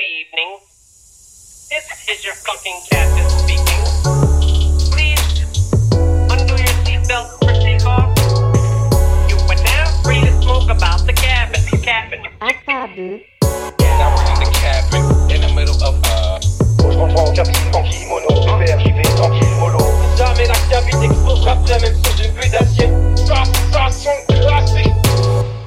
evening. This is your fucking captain speaking. Please undo your seatbelt for takeoff. You are now free to smoke about the cabin. Cabin. Acable. Now we're in the cabin, in the middle of uh. Je reprends en cabine tranquille, mono, super, j'y vais tranquille, mollo. Jamais la cabine explosera même sous une pluie d'acier. Ça, ça.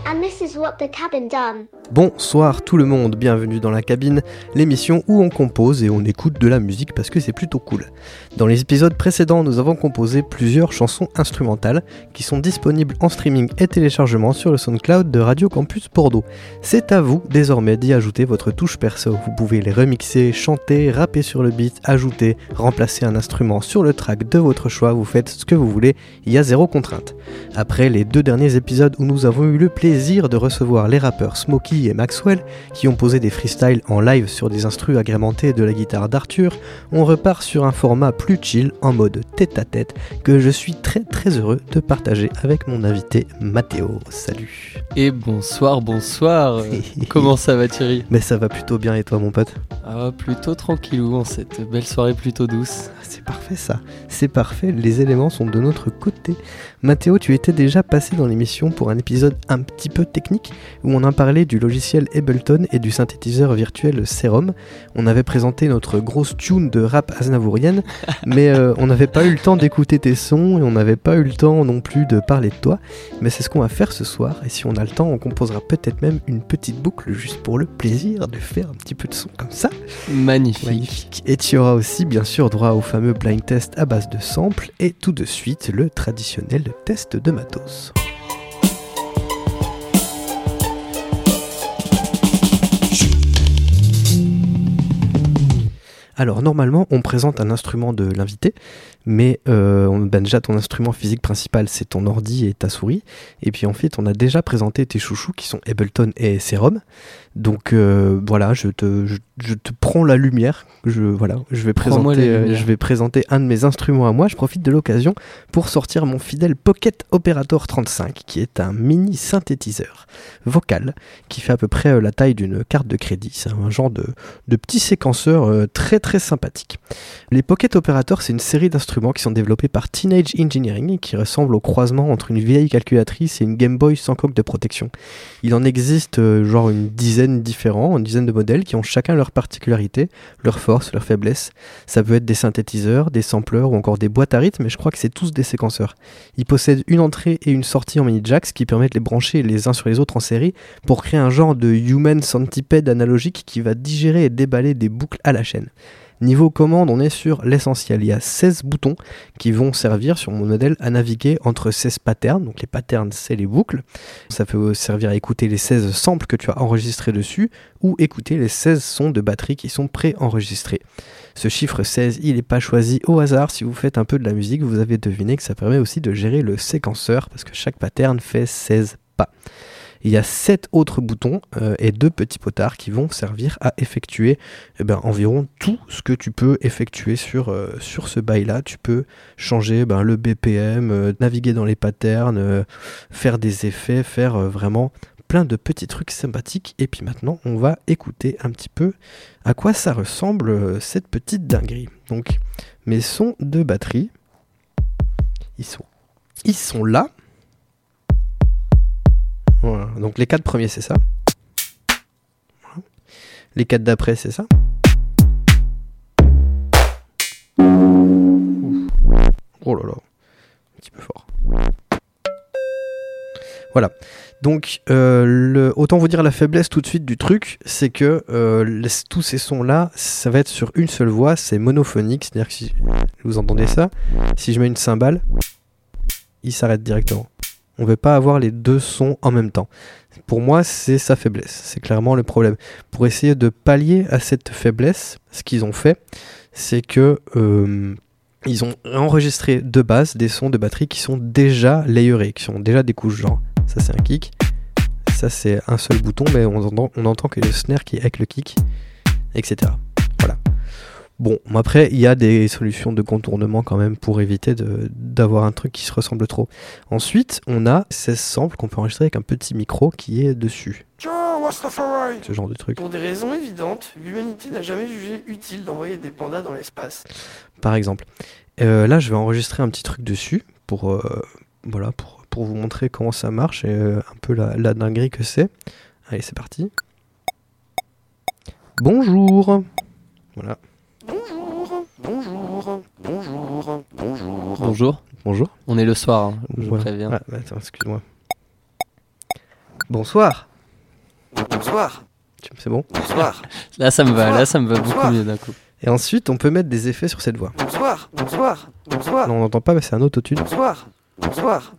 And this is what the cabin done. Bonsoir tout le monde, bienvenue dans la cabine, l'émission où on compose et on écoute de la musique parce que c'est plutôt cool. Dans les épisodes précédents, nous avons composé plusieurs chansons instrumentales qui sont disponibles en streaming et téléchargement sur le SoundCloud de Radio Campus Bordeaux. C'est à vous désormais d'y ajouter votre touche perso. Vous pouvez les remixer, chanter, rapper sur le beat, ajouter, remplacer un instrument sur le track de votre choix, vous faites ce que vous voulez, il y a zéro contrainte. Après les deux derniers épisodes où nous avons eu le plaisir de recevoir les rappeurs Smokey et Maxwell, qui ont posé des freestyles en live sur des instrus agrémentés de la guitare d'Arthur, on repart sur un format plus chill en mode tête à tête que je suis très très heureux de partager avec mon invité Mathéo. Salut. Et bonsoir, bonsoir. Comment ça va Thierry? Mais ça va plutôt bien et toi mon pote? Ah, plutôt tranquillou en cette belle soirée plutôt douce. Ah, C'est parfait ça, c'est parfait, les éléments sont de notre côté. Mathéo, tu étais déjà passé dans l'émission pour un épisode un petit peu technique où on a parlé du logiciel Ableton et du synthétiseur virtuel Serum. On avait présenté notre grosse tune de rap aznavourienne, mais euh, on n'avait pas eu le temps d'écouter tes sons et on n'avait pas eu le temps non plus de parler de toi. Mais c'est ce qu'on va faire ce soir et si on a le temps, on composera peut-être même une petite boucle juste pour le plaisir de faire un petit peu de son comme ça. Magnifique. Magnifique. Et tu auras aussi bien sûr droit au fameux blind test à base de samples et tout de suite le traditionnel test de matos. Alors normalement on présente un instrument de l'invité, mais euh, on- ben, déjà ton instrument physique principal c'est ton ordi et ta souris, et puis ensuite on a déjà présenté tes chouchous qui sont Ableton et Serum. Donc euh, voilà, je te, je, je te prends la lumière. Je, voilà, je, vais présenter, euh, je vais présenter un de mes instruments à moi. Je profite de l'occasion pour sortir mon fidèle Pocket Operator 35, qui est un mini synthétiseur vocal qui fait à peu près euh, la taille d'une carte de crédit. C'est un genre de, de petit séquenceur très très sympathique. Les Pocket Operators, c'est une série d'instruments qui sont développés par Teenage Engineering et qui ressemblent au croisement entre une vieille calculatrice et une Game Boy sans coque de protection. Il en existe euh, genre une dizaine différents, une dizaine de modèles qui ont chacun leurs particularités, leurs forces, leurs faiblesses. Ça peut être des synthétiseurs, des sampleurs ou encore des boîtes à rythme, mais je crois que c'est tous des séquenceurs. Ils possèdent une entrée et une sortie en mini jacks qui permettent de les brancher les uns sur les autres en série pour créer un genre de human centipede analogique qui va digérer et déballer des boucles à la chaîne. Niveau commande, on est sur l'essentiel. Il y a 16 boutons qui vont servir sur mon modèle à naviguer entre 16 patterns. Donc les patterns, c'est les boucles. Ça peut servir à écouter les 16 samples que tu as enregistrés dessus ou écouter les 16 sons de batterie qui sont pré-enregistrés. Ce chiffre 16, il n'est pas choisi au hasard. Si vous faites un peu de la musique, vous avez deviné que ça permet aussi de gérer le séquenceur parce que chaque pattern fait 16 pas. Il y a 7 autres boutons euh, et deux petits potards qui vont servir à effectuer eh ben, environ tout ce que tu peux effectuer sur, euh, ce bail-là. Tu peux changer ben, le BPM, euh, naviguer dans les patterns, faire des effets, faire vraiment plein de petits trucs sympathiques. Et puis maintenant, on va écouter un petit peu à quoi ça ressemble cette petite dinguerie. Donc, mes sons de batterie, ils sont là. Donc les quatre premiers, c'est ça. Les quatre d'après, c'est ça. Oh là là, un petit peu fort. Voilà. Donc, euh, autant vous dire la faiblesse tout de suite du truc, c'est que euh, tous ces sons-là, ça va être sur une seule voix, c'est monophonique, c'est-à-dire que si vous entendez ça, si je mets une cymbale, il s'arrête directement. On ne veut pas avoir les deux sons en même temps. Pour moi, c'est sa faiblesse. C'est clairement le problème. Pour essayer de pallier à cette faiblesse, ce qu'ils ont fait, c'est que euh, ils ont enregistré de base des sons de batterie qui sont déjà layerés, qui sont déjà des couches genre. Ça c'est un kick, ça c'est un seul bouton, mais on entend, on entend que le snare qui est avec le kick, etc. Voilà. Bon, après, il y a des solutions de contournement quand même pour éviter d'avoir un truc qui se ressemble trop. Ensuite, on a 16 samples qu'on peut enregistrer avec un petit micro qui est dessus. Ce genre de truc. Pour des raisons évidentes, l'humanité n'a jamais jugé utile d'envoyer des pandas dans l'espace. par exemple. Euh, là, je vais enregistrer un petit truc dessus pour, euh, voilà, pour, pour vous montrer comment ça marche et euh, un peu la, la dinguerie que c'est. Allez, c'est parti. Bonjour. Voilà. Bonjour, bonjour, bonjour, bonjour. Bonjour. Bonjour. On est le soir, hein, je Voilà. préviens. Ah, bah, attends, excuse-moi. Bonsoir. Bonsoir, Tu- C'est bon? bonsoir, Là, ça me va, là, ça me va beaucoup mieux d'un coup. Et ensuite, on peut mettre des effets sur cette voix. bonsoir, bonsoir, bonsoir, Non, on n'entend pas, mais c'est un autotune. bonsoir, bonsoir,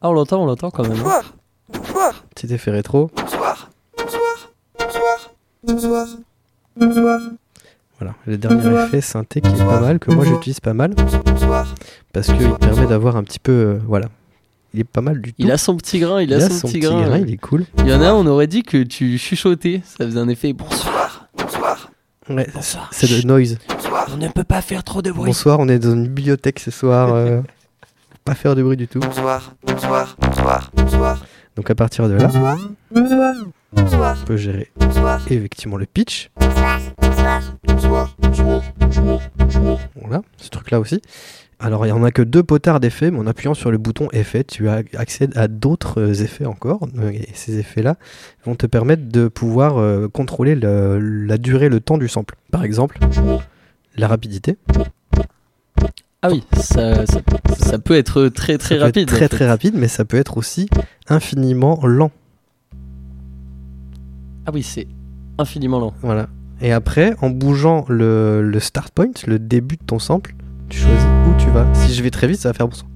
Ah, on l'entend, on l'entend quand même. hein. bonsoir, bonsoir, Petit effet rétro. bonsoir, bonsoir, bonsoir, bonsoir, bonsoir, Voilà. Le dernier effet synthé qui est pas mal, que moi j'utilise pas mal, bonsoir. parce qu'il permet d'avoir un petit peu. euh, voilà. Il est pas mal du tout. Il a son petit grain, il, a, son, petit grain. il est cool. Il y en a un, on aurait dit que tu chuchotais. Ça faisait un effet. Bonsoir. Bonsoir, Ouais, Bonsoir. c'est le noise. bonsoir, On ne peut pas faire trop de bruit. Bonsoir, on est dans une bibliothèque ce soir. euh, pas faire de bruit du tout. bonsoir, bonsoir, bonsoir, bonsoir, Donc à partir de là, bonsoir, bonsoir, on peut gérer bonsoir, effectivement le pitch. Voilà, ce truc-là aussi. Alors il n'y en a que deux potards d'effets, mais en appuyant sur le bouton effet, tu as accès à d'autres euh, effets encore. Euh, Et ces effets-là vont te permettre de pouvoir euh, contrôler le- la durée, le temps du sample. Par exemple, la rapidité. Ah oui, ça, ça, ça peut être très très Ça peut être rapide. Très en fait. très rapide, mais ça peut être aussi infiniment lent. Ah oui, c'est infiniment lent. Voilà. Et après, en bougeant le, le start point, le début de ton sample, tu choisis où tu vas. Si je vais très vite, ça va faire bonsoir.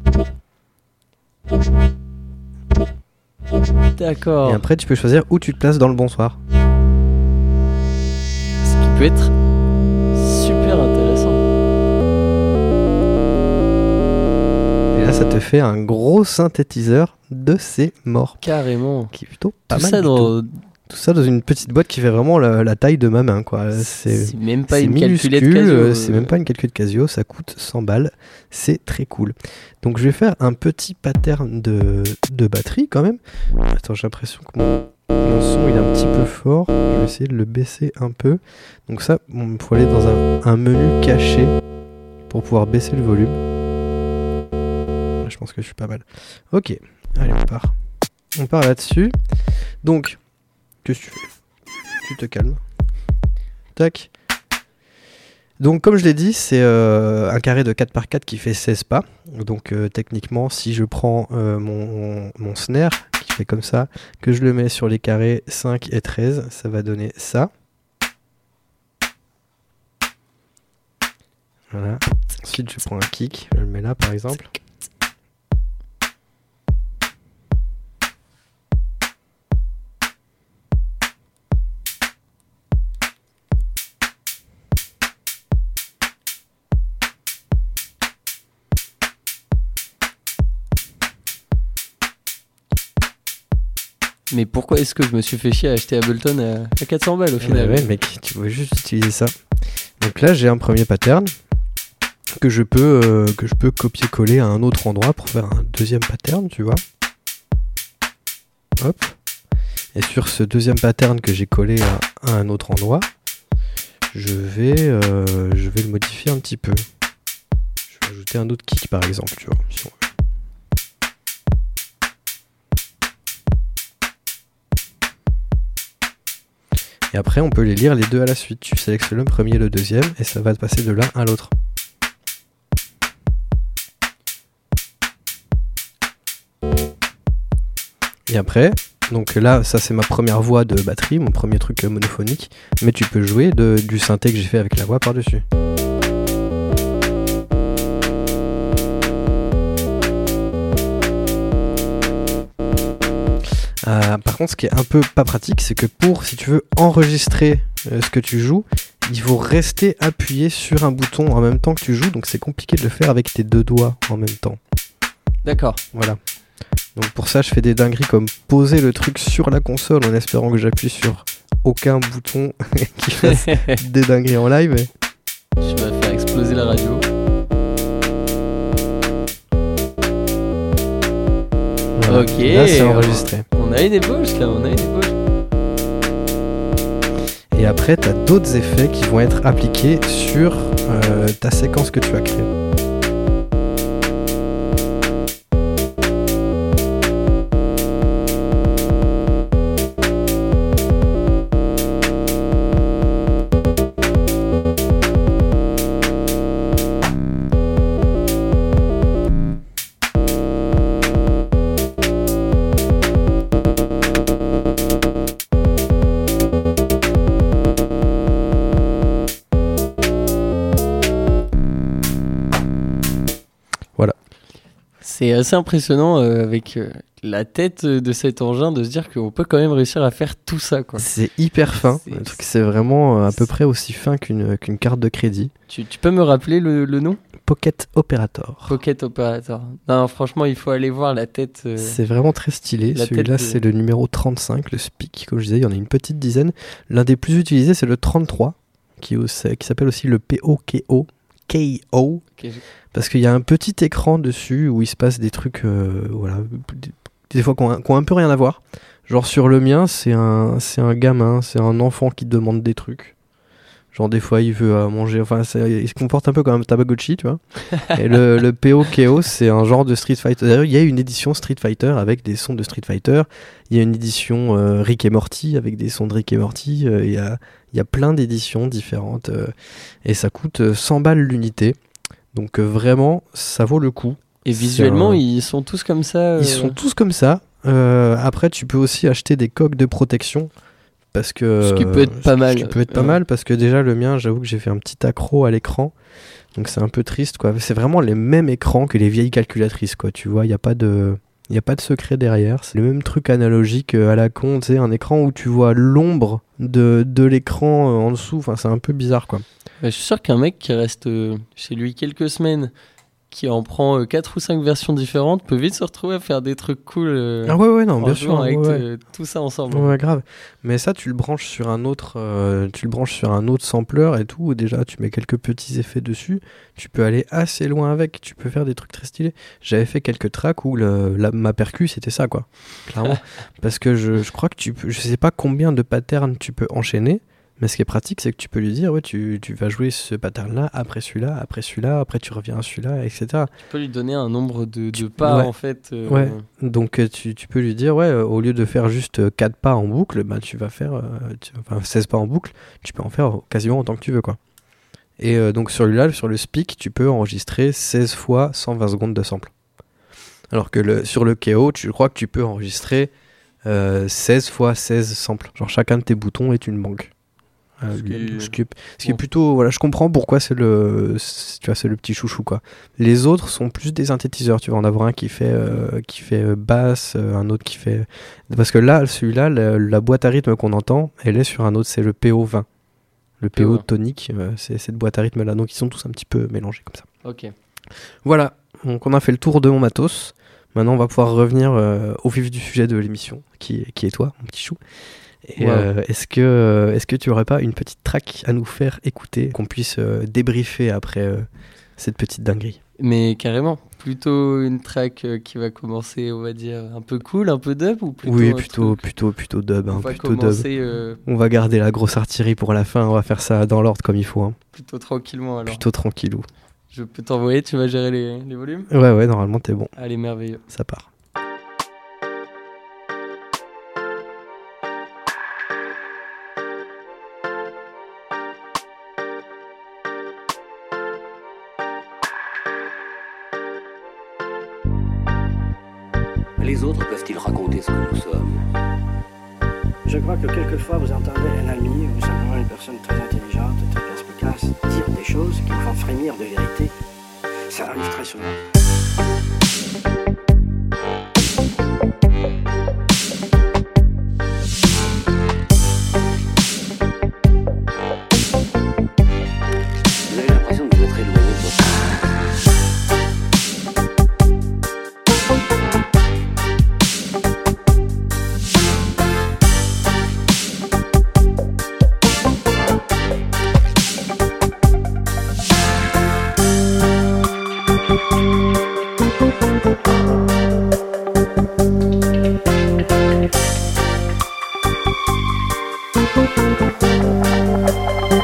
D'accord. Et après, tu peux choisir où tu te places dans le bonsoir. Ce qui peut être super intéressant. Et là, ça te fait un gros synthétiseur de ces morts. Carrément. Qui est plutôt pas Tout mal. ça tout. Tout ça dans une petite boîte qui fait vraiment la, la taille de ma main. quoi. C'est même pas une calculette Casio. euh, C'est même pas une calculette Casio, ça coûte 100 balles. C'est très cool. Donc je vais faire un petit pattern de, de batterie quand même. Attends, j'ai l'impression que mon, mon son il est un petit peu fort. Je vais essayer de le baisser un peu. Donc ça, il faut aller dans un, un menu caché pour pouvoir baisser le volume. Je pense que je suis pas mal. Ok, allez on part. On part là-dessus. Donc, qu'est-ce que tu fais Tu te calmes. Tac. Donc comme je l'ai dit, c'est euh, un carré de 4 par 4 qui fait 16 pas. Donc euh, techniquement, si je prends euh, mon, mon snare qui fait comme ça, que je le mets sur les carrés 5 et 13, ça va donner ça. Voilà. Ensuite, je prends un kick, je le mets là par exemple. Mais pourquoi est-ce que je me suis fait chier à acheter Ableton à, à 400 balles au final Ouais, ouais, mec, tu veux juste utiliser ça. Donc là, j'ai un premier pattern que je peux, euh, peux copier-coller à un autre endroit pour faire un deuxième pattern, tu vois. Hop. Et sur ce deuxième pattern que j'ai collé à, à un autre endroit, je vais, euh, je vais le modifier un petit peu. Je vais ajouter un autre kick par exemple, tu vois. si on Et après, on peut les lire les deux à la suite. Tu sélectionnes le premier et le deuxième, et ça va te passer de l'un à l'autre. Et après, donc là, ça c'est ma première voix de batterie, mon premier truc monophonique, mais tu peux jouer du synthé que j'ai fait avec la voix par-dessus. Contre, ce qui est un peu pas pratique, c'est que pour, si tu veux enregistrer euh, ce que tu joues, il faut rester appuyé sur un bouton en même temps que tu joues, donc c'est compliqué de le faire avec tes deux doigts en même temps. D'accord. Voilà. Donc pour ça, je fais des dingueries comme poser le truc sur la console en espérant que j'appuie sur aucun bouton qui fasse des dingueries en live. Je me- exploser la radio. Ok. Là, c'est enregistré. On a une ébauche là, on a une ébauche. Et après, tu as d'autres effets qui vont être appliqués sur euh, ta séquence que tu as créée. C'est assez impressionnant euh, avec euh, la tête de cet engin de se dire qu'on peut quand même réussir à faire tout ça. Quoi. C'est hyper fin. C'est- vraiment euh, à peu près aussi fin qu'une qu'une carte de crédit. Tu, tu peux me rappeler le, le nom? Pocket Operator. Pocket Operator. Non, franchement, il faut aller voir la tête. euh, C'est vraiment très stylé. Celui-là, de- c'est le numéro 35, le SPIC. Comme je disais, il y en a une petite dizaine. L'un des plus utilisés, c'est le 33, qui, qui s'appelle aussi le POKO. KO. Parce qu'il y a un petit écran dessus où il se passe des trucs, euh, voilà, des, fois qui ont, un- qui ont un peu rien à voir. Genre sur le mien, c'est un, c'est un gamin, c'est un enfant qui demande des trucs. Genre des fois il veut euh, manger, enfin il se comporte un peu comme un Tamagotchi, tu vois. Et le, le POKO, c'est un genre de Street Fighter. D'ailleurs, il y a une édition Street Fighter avec des sons de Street Fighter. Il y a une édition euh, Rick et Morty avec des sons de Rick et Morty. Euh, Il y, a, il y a plein d'éditions différentes. euh, et ça coûte euh, 100 balles l'unité. Donc vraiment, ça vaut le coup. Et visuellement, un- ils sont tous comme ça. Ils sont tous comme ça. Après, tu peux aussi acheter des coques de protection. Parce que, Ce qui peut être pas mal. Ce qui peut être pas Ouais. mal parce que déjà, le mien, j'avoue que j'ai fait un petit accro à l'écran. Donc c'est un peu triste. quoi. C'est vraiment les mêmes écrans que les vieilles calculatrices. quoi. Tu vois, il n'y a pas de. Il n'y a pas de secret derrière, c'est le même truc analogique euh, à la con, tu sais, un écran où tu vois l'ombre de, de l'écran euh, en dessous, enfin c'est un peu bizarre quoi. Bah, je suis sûr qu'un mec qui reste euh, chez lui quelques semaines, qui en prend 4 ou 5 versions différentes, peut vite se retrouver à faire des trucs cool euh, Ah ouais ouais non en bien sûr, avec ouais, euh, tout ça ensemble. Ouais, grave. Mais ça, tu le branches sur un autre, euh, tu le branches sur un autre sampler et tout. Déjà, tu mets quelques petits effets dessus. Tu peux aller assez loin avec. Tu peux faire des trucs très stylés. J'avais fait quelques tracks où le, la- ma percu c'était ça, quoi. Clairement. Parce que je, je crois que tu peux, je sais pas combien de patterns tu peux enchaîner. Mais ce qui est pratique, c'est que tu peux lui dire, ouais, tu, tu vas jouer ce pattern-là, après celui-là, après celui-là, après tu reviens à celui-là, etc. Tu peux lui donner un nombre de, pas ouais. en fait. euh, Ouais. Donc euh, tu, tu peux lui dire, ouais, euh, au lieu de faire juste 4 pas en boucle, bah, tu vas faire tu- enfin, 16 pas en boucle, tu peux en faire quasiment autant que tu veux. quoi. Et euh, donc sur celui-là, sur le speak, tu peux enregistrer 16 fois 120 secondes de sample. Alors que le, sur le KO, tu crois que tu peux enregistrer euh, 16 fois 16 samples. Genre chacun de tes boutons est une banque. Euh, Ce qui est- ce qui est- ce qui est bon. plutôt voilà je comprends pourquoi c'est le tu vois c'est le petit chouchou quoi les autres sont plus des synthétiseurs. Tu vas en avoir un qui fait, euh, qui fait euh, basse, un autre qui fait. Parce que là, celui-là, la, la boîte à rythme qu'on entend, elle est sur un autre, c'est le PO20. Le PO PO20. tonique, euh, c'est cette boîte à rythme là. Donc ils sont tous un petit peu mélangés comme ça. Ok. Voilà, donc on a fait le tour de mon matos. Maintenant, on va pouvoir revenir au vif du sujet de l'émission, qui, qui est toi, mon petit chou. Et, Wow. euh, est-ce que euh, est-ce que tu aurais pas une petite track à nous faire écouter, qu'on puisse euh, débriefer après euh, cette petite dinguerie? Mais carrément, plutôt une track qui va commencer, on va dire, un peu cool, un peu dub ou plutôt Oui, plutôt, truc- plutôt, plutôt dub, on hein, va plutôt dub. On va garder la grosse artillerie pour la fin, on va faire ça dans l'ordre comme il faut, hein. plutôt tranquillement alors. plutôt tranquillou. Je peux t'envoyer, tu vas gérer les, les volumes? Ouais, ouais, normalement t'es bon, Allez, merveilleux. ça part. Je crois que quelquefois vous entendez un ami ou simplement une personne très intelligente, très perspicace, dire des choses qui vous font frémir de vérité. Ça arrive très souvent.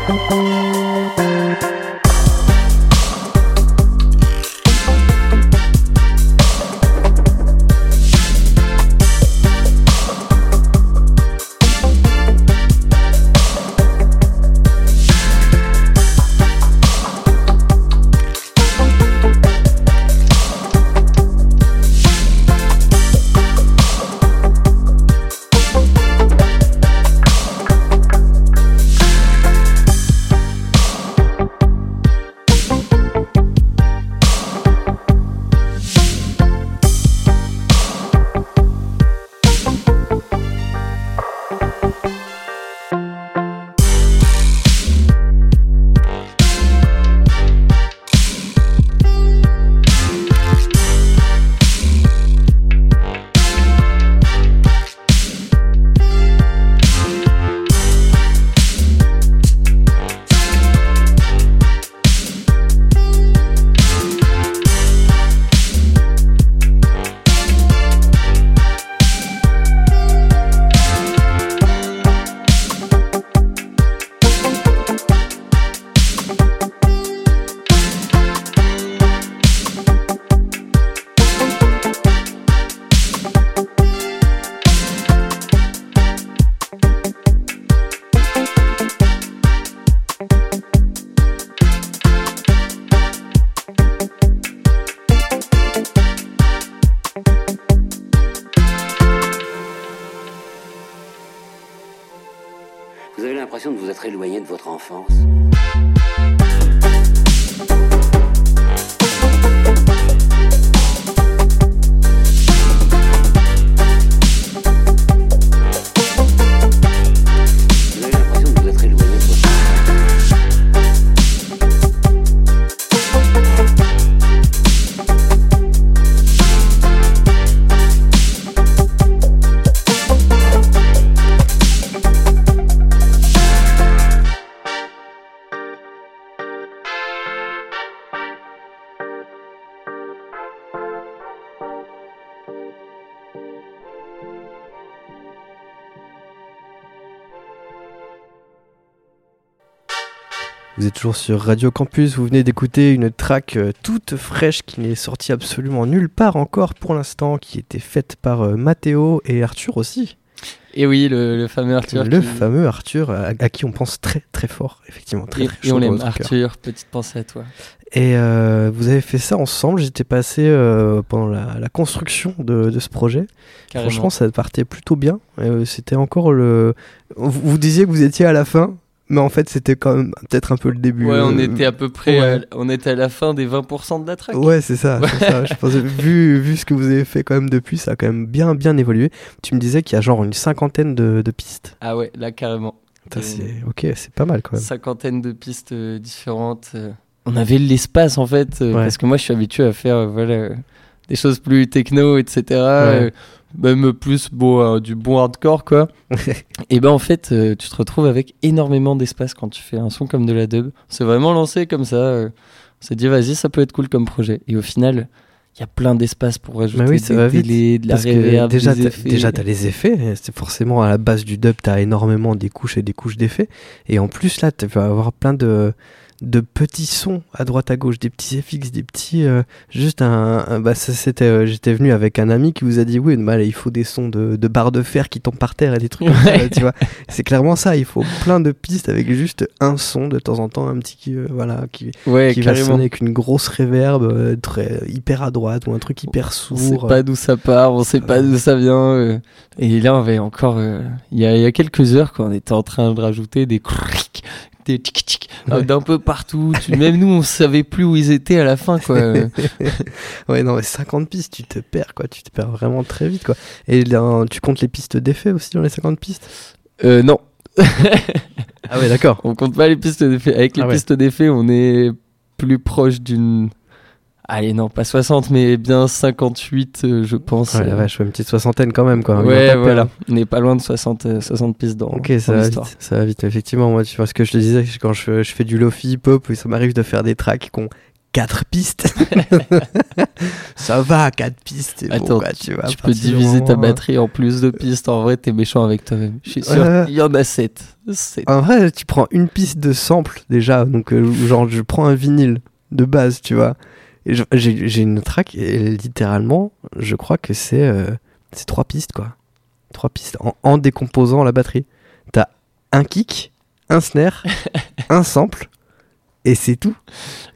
Vous Vous êtes toujours sur Radio Campus, vous venez d'écouter une track euh, toute fraîche qui n'est sortie absolument nulle part encore pour l'instant, qui était faite par euh, Mathéo et Arthur aussi. Et oui, le, le fameux Arthur. le qui- fameux Arthur à, à qui on pense très très fort, effectivement. Très, Et, très et on l'aime, cœur. Arthur. Petite pensée à toi. Et euh, vous avez fait ça ensemble, j'étais passé euh, pendant la, la construction de, de ce projet. Carrément. Franchement, ça partait plutôt bien. Euh, c'était encore le. Vous, vous disiez que vous étiez à la fin, mais en fait, c'était quand même peut-être un peu le début. Ouais, on Euh, était à peu près, ouais. à- on était à la fin des 20% de la track. Ouais, c'est ça. c'est ça. Je pensais, vu, vu ce que vous avez fait quand même depuis, ça a quand même bien, bien évolué. Tu me disais qu'il y a genre une cinquantaine de, de pistes. Ah ouais, là carrément. Euh, c'est ok, c'est pas mal quand même. cinquantaine de pistes euh, différentes. euh. On avait l'espace en fait, Ouais. parce que moi je suis habitué à faire voilà, des choses plus techno, etc. même plus bon, euh, du bon hardcore quoi. Et ben en fait, euh, tu te retrouves avec énormément d'espace quand tu fais un son comme de la dub. C'est vraiment lancé comme ça. euh, on s'est dit vas-y, ça peut être cool comme projet. Et au final, il y a plein d'espace pour rajouter Bah oui, ça des va vite, délais, de la Parce déjà, des effets. déjà, t'as les effets. C'est forcément à la base du dub, t'as énormément des couches et des couches d'effets. Et en plus, là, tu vas avoir plein de, de petits sons à droite à gauche, des petits FX, des petits. euh, juste un. un- bah, c'était, euh, j'étais venu avec un ami qui vous a dit oui, bah, là, il faut des sons de, de barres de fer qui tombent par terre et des trucs comme ça, Ouais. tu vois. C'est clairement ça. Il faut plein de pistes avec juste un son de temps en temps, un petit. euh, voilà, qui, Ouais, qui va sonner avec une grosse réverb euh, très, hyper à droite ou un truc hyper On sait sourd. pas d'où ça part, on sait pas d'où ça vient. Et là, on avait encore, il y, a, il y a quelques heures, quand on était en train de rajouter des des tic tic euh, Ouais. d'un peu partout. Tu- même nous, on savait plus où ils étaient à la fin, quoi. Ouais, non, mais 50 pistes, tu te perds, quoi. Tu te perds vraiment très vite, quoi. Et là, tu comptes les pistes d'effet aussi dans les 50 pistes? Euh, non, Ah ouais, d'accord. on compte pas les pistes d'effet. Avec les Ah ouais. pistes d'effet, on est plus proche d'une. Allez, non, pas 60, mais bien 58, euh, je pense. Ouais, la euh. vache, une petite soixantaine quand même, quoi. Ouais, tapé, voilà. On n'est pas loin de 60, euh, 60 pistes dans, Ok, dans ça va vite, ça va vite, effectivement. Moi, tu vois ce que je te disais, quand je, je fais du lofi hip-hop, ça m'arrive de faire des tracks qui ont 4 pistes. ça va, 4 pistes. bon, Attends, quoi, tu, vois, à Tu peux diviser ta batterie en plus de pistes. En vrai, t'es méchant avec toi-même. Je suis sûr. Il y en a 7. En vrai, tu prends une piste de sample déjà, donc euh, genre je prends un vinyle de base, tu vois. J'ai une track et littéralement, je crois que c'est euh, trois pistes quoi. Trois pistes en, en décomposant la batterie. T'as un kick, un snare, un sample et c'est tout.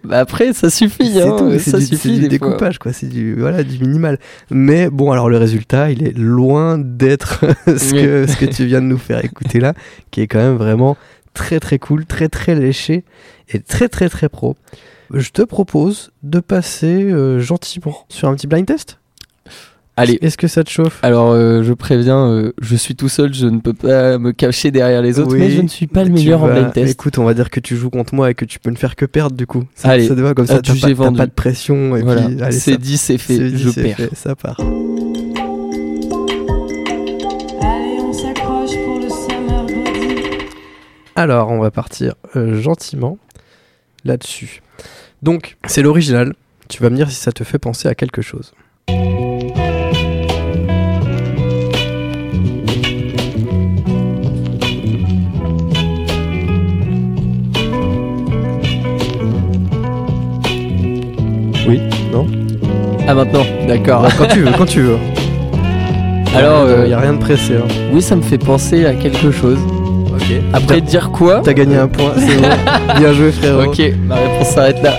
Bah après, ça suffit. C'est hein, Ça du, c'est suffit. du des fois. découpage quoi. C'est du voilà du minimal. Mais bon, alors le résultat, il est loin d'être ce que ce que tu viens de nous faire écouter là, qui est quand même vraiment très très cool, très très léché et très très très pro. Je te propose de passer euh, gentiment sur un petit blind test. Allez. Est-ce que ça te chauffe? Alors, euh, je préviens, euh, je suis tout seul, je ne peux pas me cacher derrière les autres, Oui, mais je ne suis pas le meilleur en blind test. Écoute, on va dire que tu joues contre moi et que tu peux ne faire que perdre du coup. Ça, Allez, ça te va comme ça, t'as pas, t'as vendu. pas de pression et voilà, puis allez, c'est ça- dit, c'est fait, c'est dit, je c'est perds. fait, ça part. Allez, on s'accroche pour le summer body. Alors, on va partir euh, gentiment là-dessus. Donc, c'est l'original. Tu vas me dire si ça te fait penser à quelque chose. Oui, non? Ah, maintenant, d'accord. Quand tu veux, quand tu veux. Alors, il euh, n'y a rien de pressé. hein. oui, ça me fait penser à quelque chose. Après, dire quoi T'as gagné un point, c'est bon. Bien joué, frérot. Ok, ma réponse s'arrête là.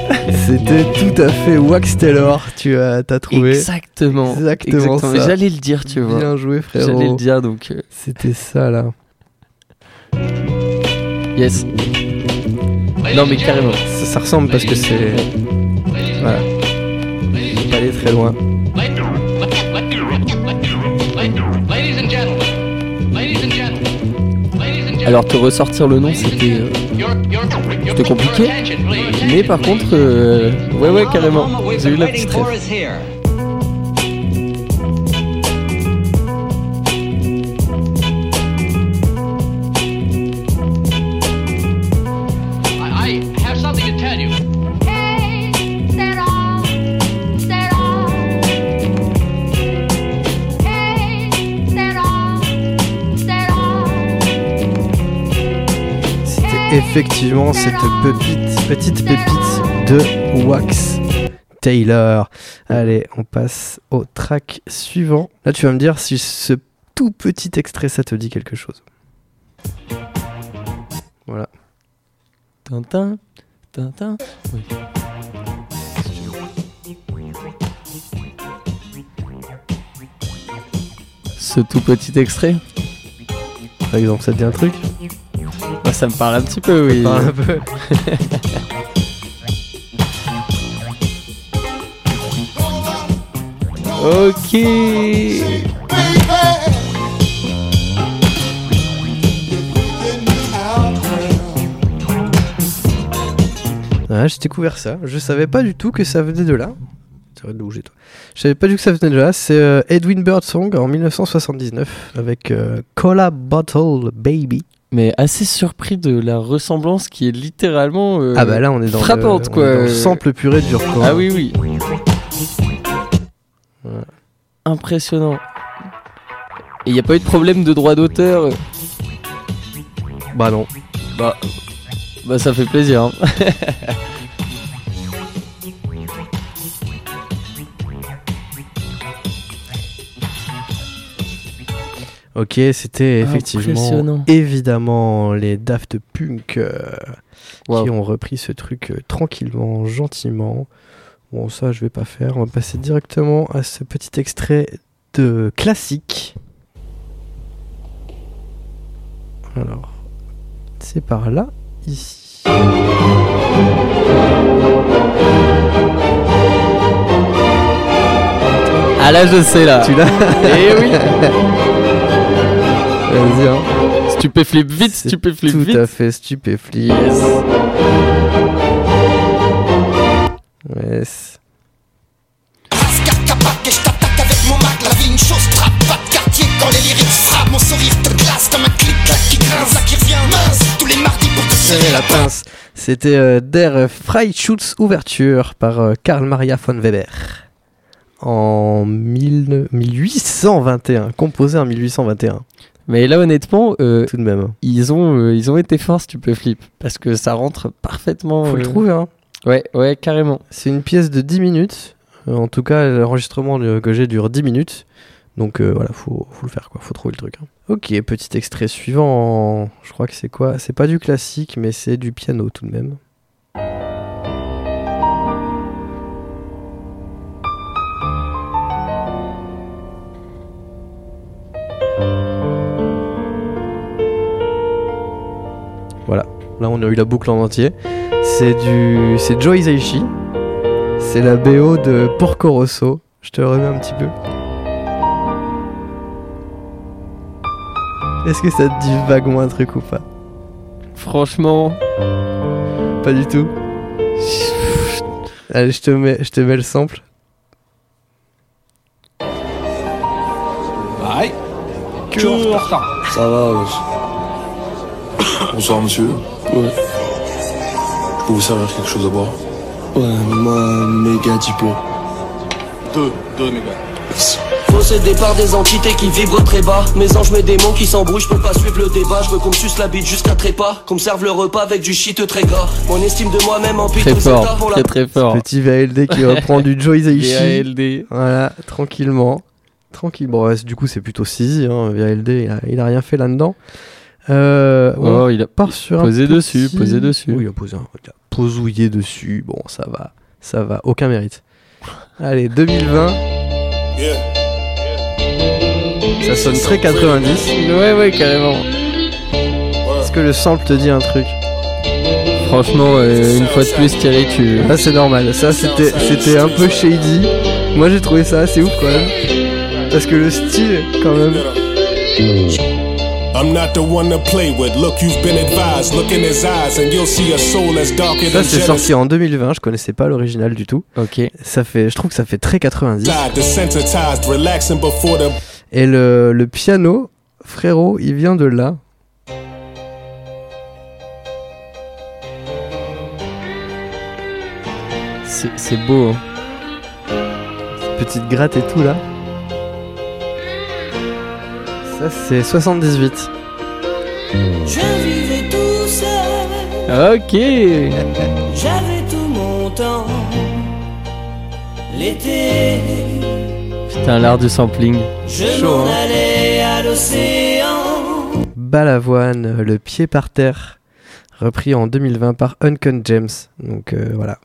C'était tout à fait Wax Taylor. Tu as, trouvé. Exactement. Exactement. J'allais le dire, tu vois. Bien joué, frérot. J'allais le dire, donc. euh, C'était ça là. yes. Non, mais carrément. Ça, ça ressemble parce que c'est. Voilà. Pas aller très loin. Alors, te ressortir le nom, c'était. euh, C'était compliqué. Mais par contre, euh, ouais, ouais, carrément. J'ai eu la petite. Effectivement cette petite, petite pépite de Wax Taylor. Allez, on passe au track suivant. Là, tu vas me dire si ce tout petit extrait ça te dit quelque chose. Voilà. Tintin, Tintin. Oui. Ce tout petit extrait, Par exemple, ça te dit un truc? Bah, ça me parle un petit peu, oui. Parle un peu. Ok. Ouais, j'ai découvert ça. Je savais pas du tout que ça venait de là. T'arrêtes de bouger, toi. Je savais pas du tout que ça venait de là. C'est euh, Edwin Birdsong en 1979 avec euh, Cola Bottle Baby. Mais assez surpris de la ressemblance qui est littéralement. euh, ah bah là, on est dans frappante, le, on quoi. est dans le sample puré dur quoi. Ah oui, oui. Voilà. Impressionnant. Et il n'y a pas eu de problème de droit d'auteur? Bah non. Bah, bah ça fait plaisir. hein. Ok, c'était effectivement Impressionnant. évidemment les Daft Punk euh, Wow. qui ont repris ce truc euh, tranquillement, gentiment. Bon, ça je vais pas faire. On va passer directement à ce petit extrait de classique. Alors, c'est par là, ici. Ah là, je sais là. Tu l'as Eh oui. Vas-y, hein. Stupéflip vite, stupéflip Tout vite. à fait stupéflip. Yes. Yes. Et je t'attaque avec mon Mac, la vie une chose frappe, pas de quartier quand les lyrics frappent, mon sourire te glace comme un clic clac qui grince, ça qui revient mince, tous les mardis pour te serrer la pince. C'était euh, Der Freischutz Ouverture par euh, Karl Maria von Weber en 1000 1821, composé en 1821 Mais là, honnêtement, euh, tout de même. ils, ont, euh, ils ont été forts, si tu peux flip. Parce que ça rentre parfaitement. Faut le euh, trouver, hein. Ouais, ouais, carrément. C'est une pièce de 10 minutes. Euh, en tout cas, l'enregistrement que j'ai dure 10 minutes. Donc euh, voilà, faut, faut le faire quoi, faut trouver le truc. hein. Ok, petit extrait suivant. Je crois que c'est quoi? C'est pas du classique, mais c'est du piano tout de même. Là on a eu la boucle en entier. C'est du, c'est Joe Hisaishi. C'est la BO de Porco Rosso. Je te remets un petit peu. Est-ce que ça te dit vaguement un truc ou pas? Franchement, Pas du tout. Allez, je te mets, je te mets le sample. Aïe Que Ça va, wesh. Bonsoir monsieur. Ouais. Je peux vous servir quelque chose à boire? Ouais, moi, méga diplôme. Deux, deux méga. Faussé départ des entités qui vibrent très bas. Mes anges, mes démons qui s'embrouillent, je peux pas suivre le débat. Je veux qu'on me suce la bite jusqu'à trépas. Qu'on me serve le repas avec du shit très gras. Mon estime de moi-même en très fort, très très fort. Petit VALD qui reprend du Joe Hisaishi. VALD. Voilà, tranquillement. Tranquille. Bon, ouais, du coup, c'est plutôt Sizi. Hein. VALD, il a, il a rien fait là-dedans. Euh, Oh, il a part sur un posé dessus, posé dessus. Oui, il a posé un. Il a posouillé dessus. Bon, ça va. Ça va. Aucun mérite. Allez, 2020. Ça sonne très 90. Ouais, ouais, carrément. Est-ce que le sample te dit un truc? Franchement, euh, une fois de plus, Thierry, tu. Ah, c'est normal. Ça, c'était, c'était un peu shady. Moi, j'ai trouvé ça assez ouf quand même. Parce que le style, quand même. Ça, c'est sorti en 2020. Je connaissais pas l'original du tout. Ok. Ça fait, je trouve que ça fait très 90. Side, Desensitized, relaxing before the Et le, le piano, frérot, il vient de là. C'est c'est beau. hein. Petite gratte et tout là. Ça, c'est 78. Je vivais tout seul. Ok. J'avais tout mon temps. L'été, Putain, l'art du sampling. je Chaud, m'en hein. allais à l'océan. Balavoine, le pied par terre. Repris en 2020 par Uncon James. Donc euh, voilà.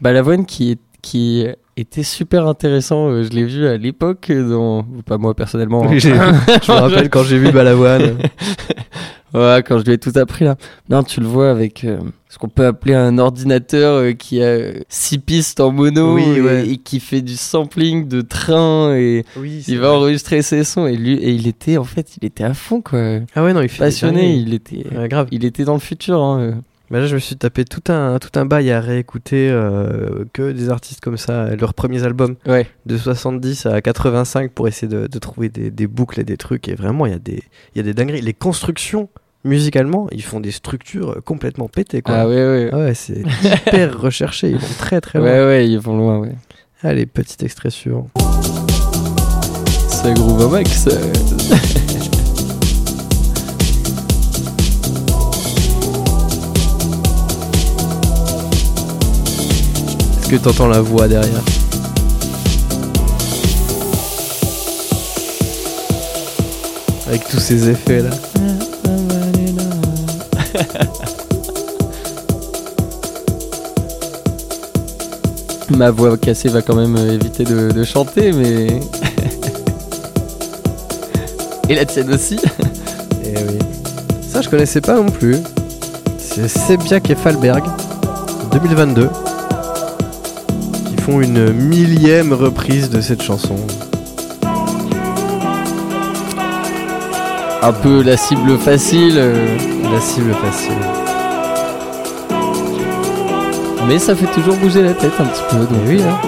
Bah, l'avoine qui, est- qui était super intéressant, euh, je l'ai vu à l'époque dans. Pas moi personnellement. hein. Je me rappelle quand j'ai vu Balavoine. Ouais, quand je lui ai tout appris là. Non, tu le vois avec euh, ce qu'on peut appeler un ordinateur euh, qui a 6 pistes en mono Oui, et, ouais. et qui fait du sampling de train et Oui, il va enregistrer ses sons et lui et il était en fait il était à fond quoi. Ah ouais, non, il Passionné, il était Ouais, grave. il était dans le futur hein, Bah là, je me suis tapé tout un, tout un bail à réécouter euh, que des artistes comme ça, leurs premiers albums Ouais. de 70 à 85 pour essayer de, de trouver des, des boucles et des trucs. Et vraiment, il y, a des- il y a des dingueries. Les constructions, musicalement, ils font des structures complètement pétées. Quoi. Ah ouais ouais. Ah ouais, c'est hyper recherché. Ils vont très très loin. Ouais ouais, ils vont loin ouais. Allez, petit extrait suivant. Ça groove max. que t'entends la voix derrière Avec tous ces effets là. Ma voix cassée va quand même euh, éviter de, de chanter mais Et la tienne aussi. Eh oui. Ça, je connaissais pas non plus. C'est Sebiak et Falberg, 2022, qui font une millième reprise de cette chanson. Un peu la cible facile. euh. La cible facile. Mais ça fait toujours bouger la tête un petit peu. Donc oui, hein.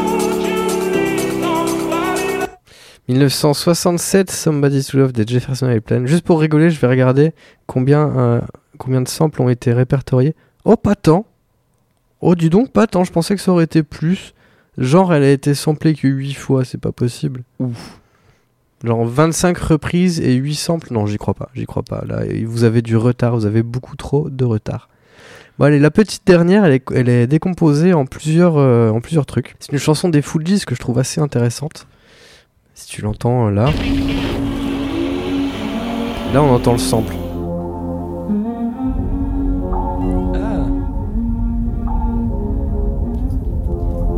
1967, Somebody's to Love de Jefferson Airplane. Juste pour rigoler, je vais regarder combien, euh, combien de samples ont été répertoriés. Oh, pas tant Oh, dis donc, pas tant, je pensais que ça aurait été plus. Genre, elle a été samplée que 8 fois, c'est pas possible. Ouf. Genre 25 reprises et 8 samples? Non, j'y crois pas, j'y crois pas. Là, vous avez du retard, vous avez beaucoup trop de retard. Bon, allez, la petite dernière, elle est, elle est décomposée en plusieurs, euh, en plusieurs trucs. C'est une chanson des Fugees que je trouve assez intéressante. Si tu l'entends euh, là. Là, on entend le sample.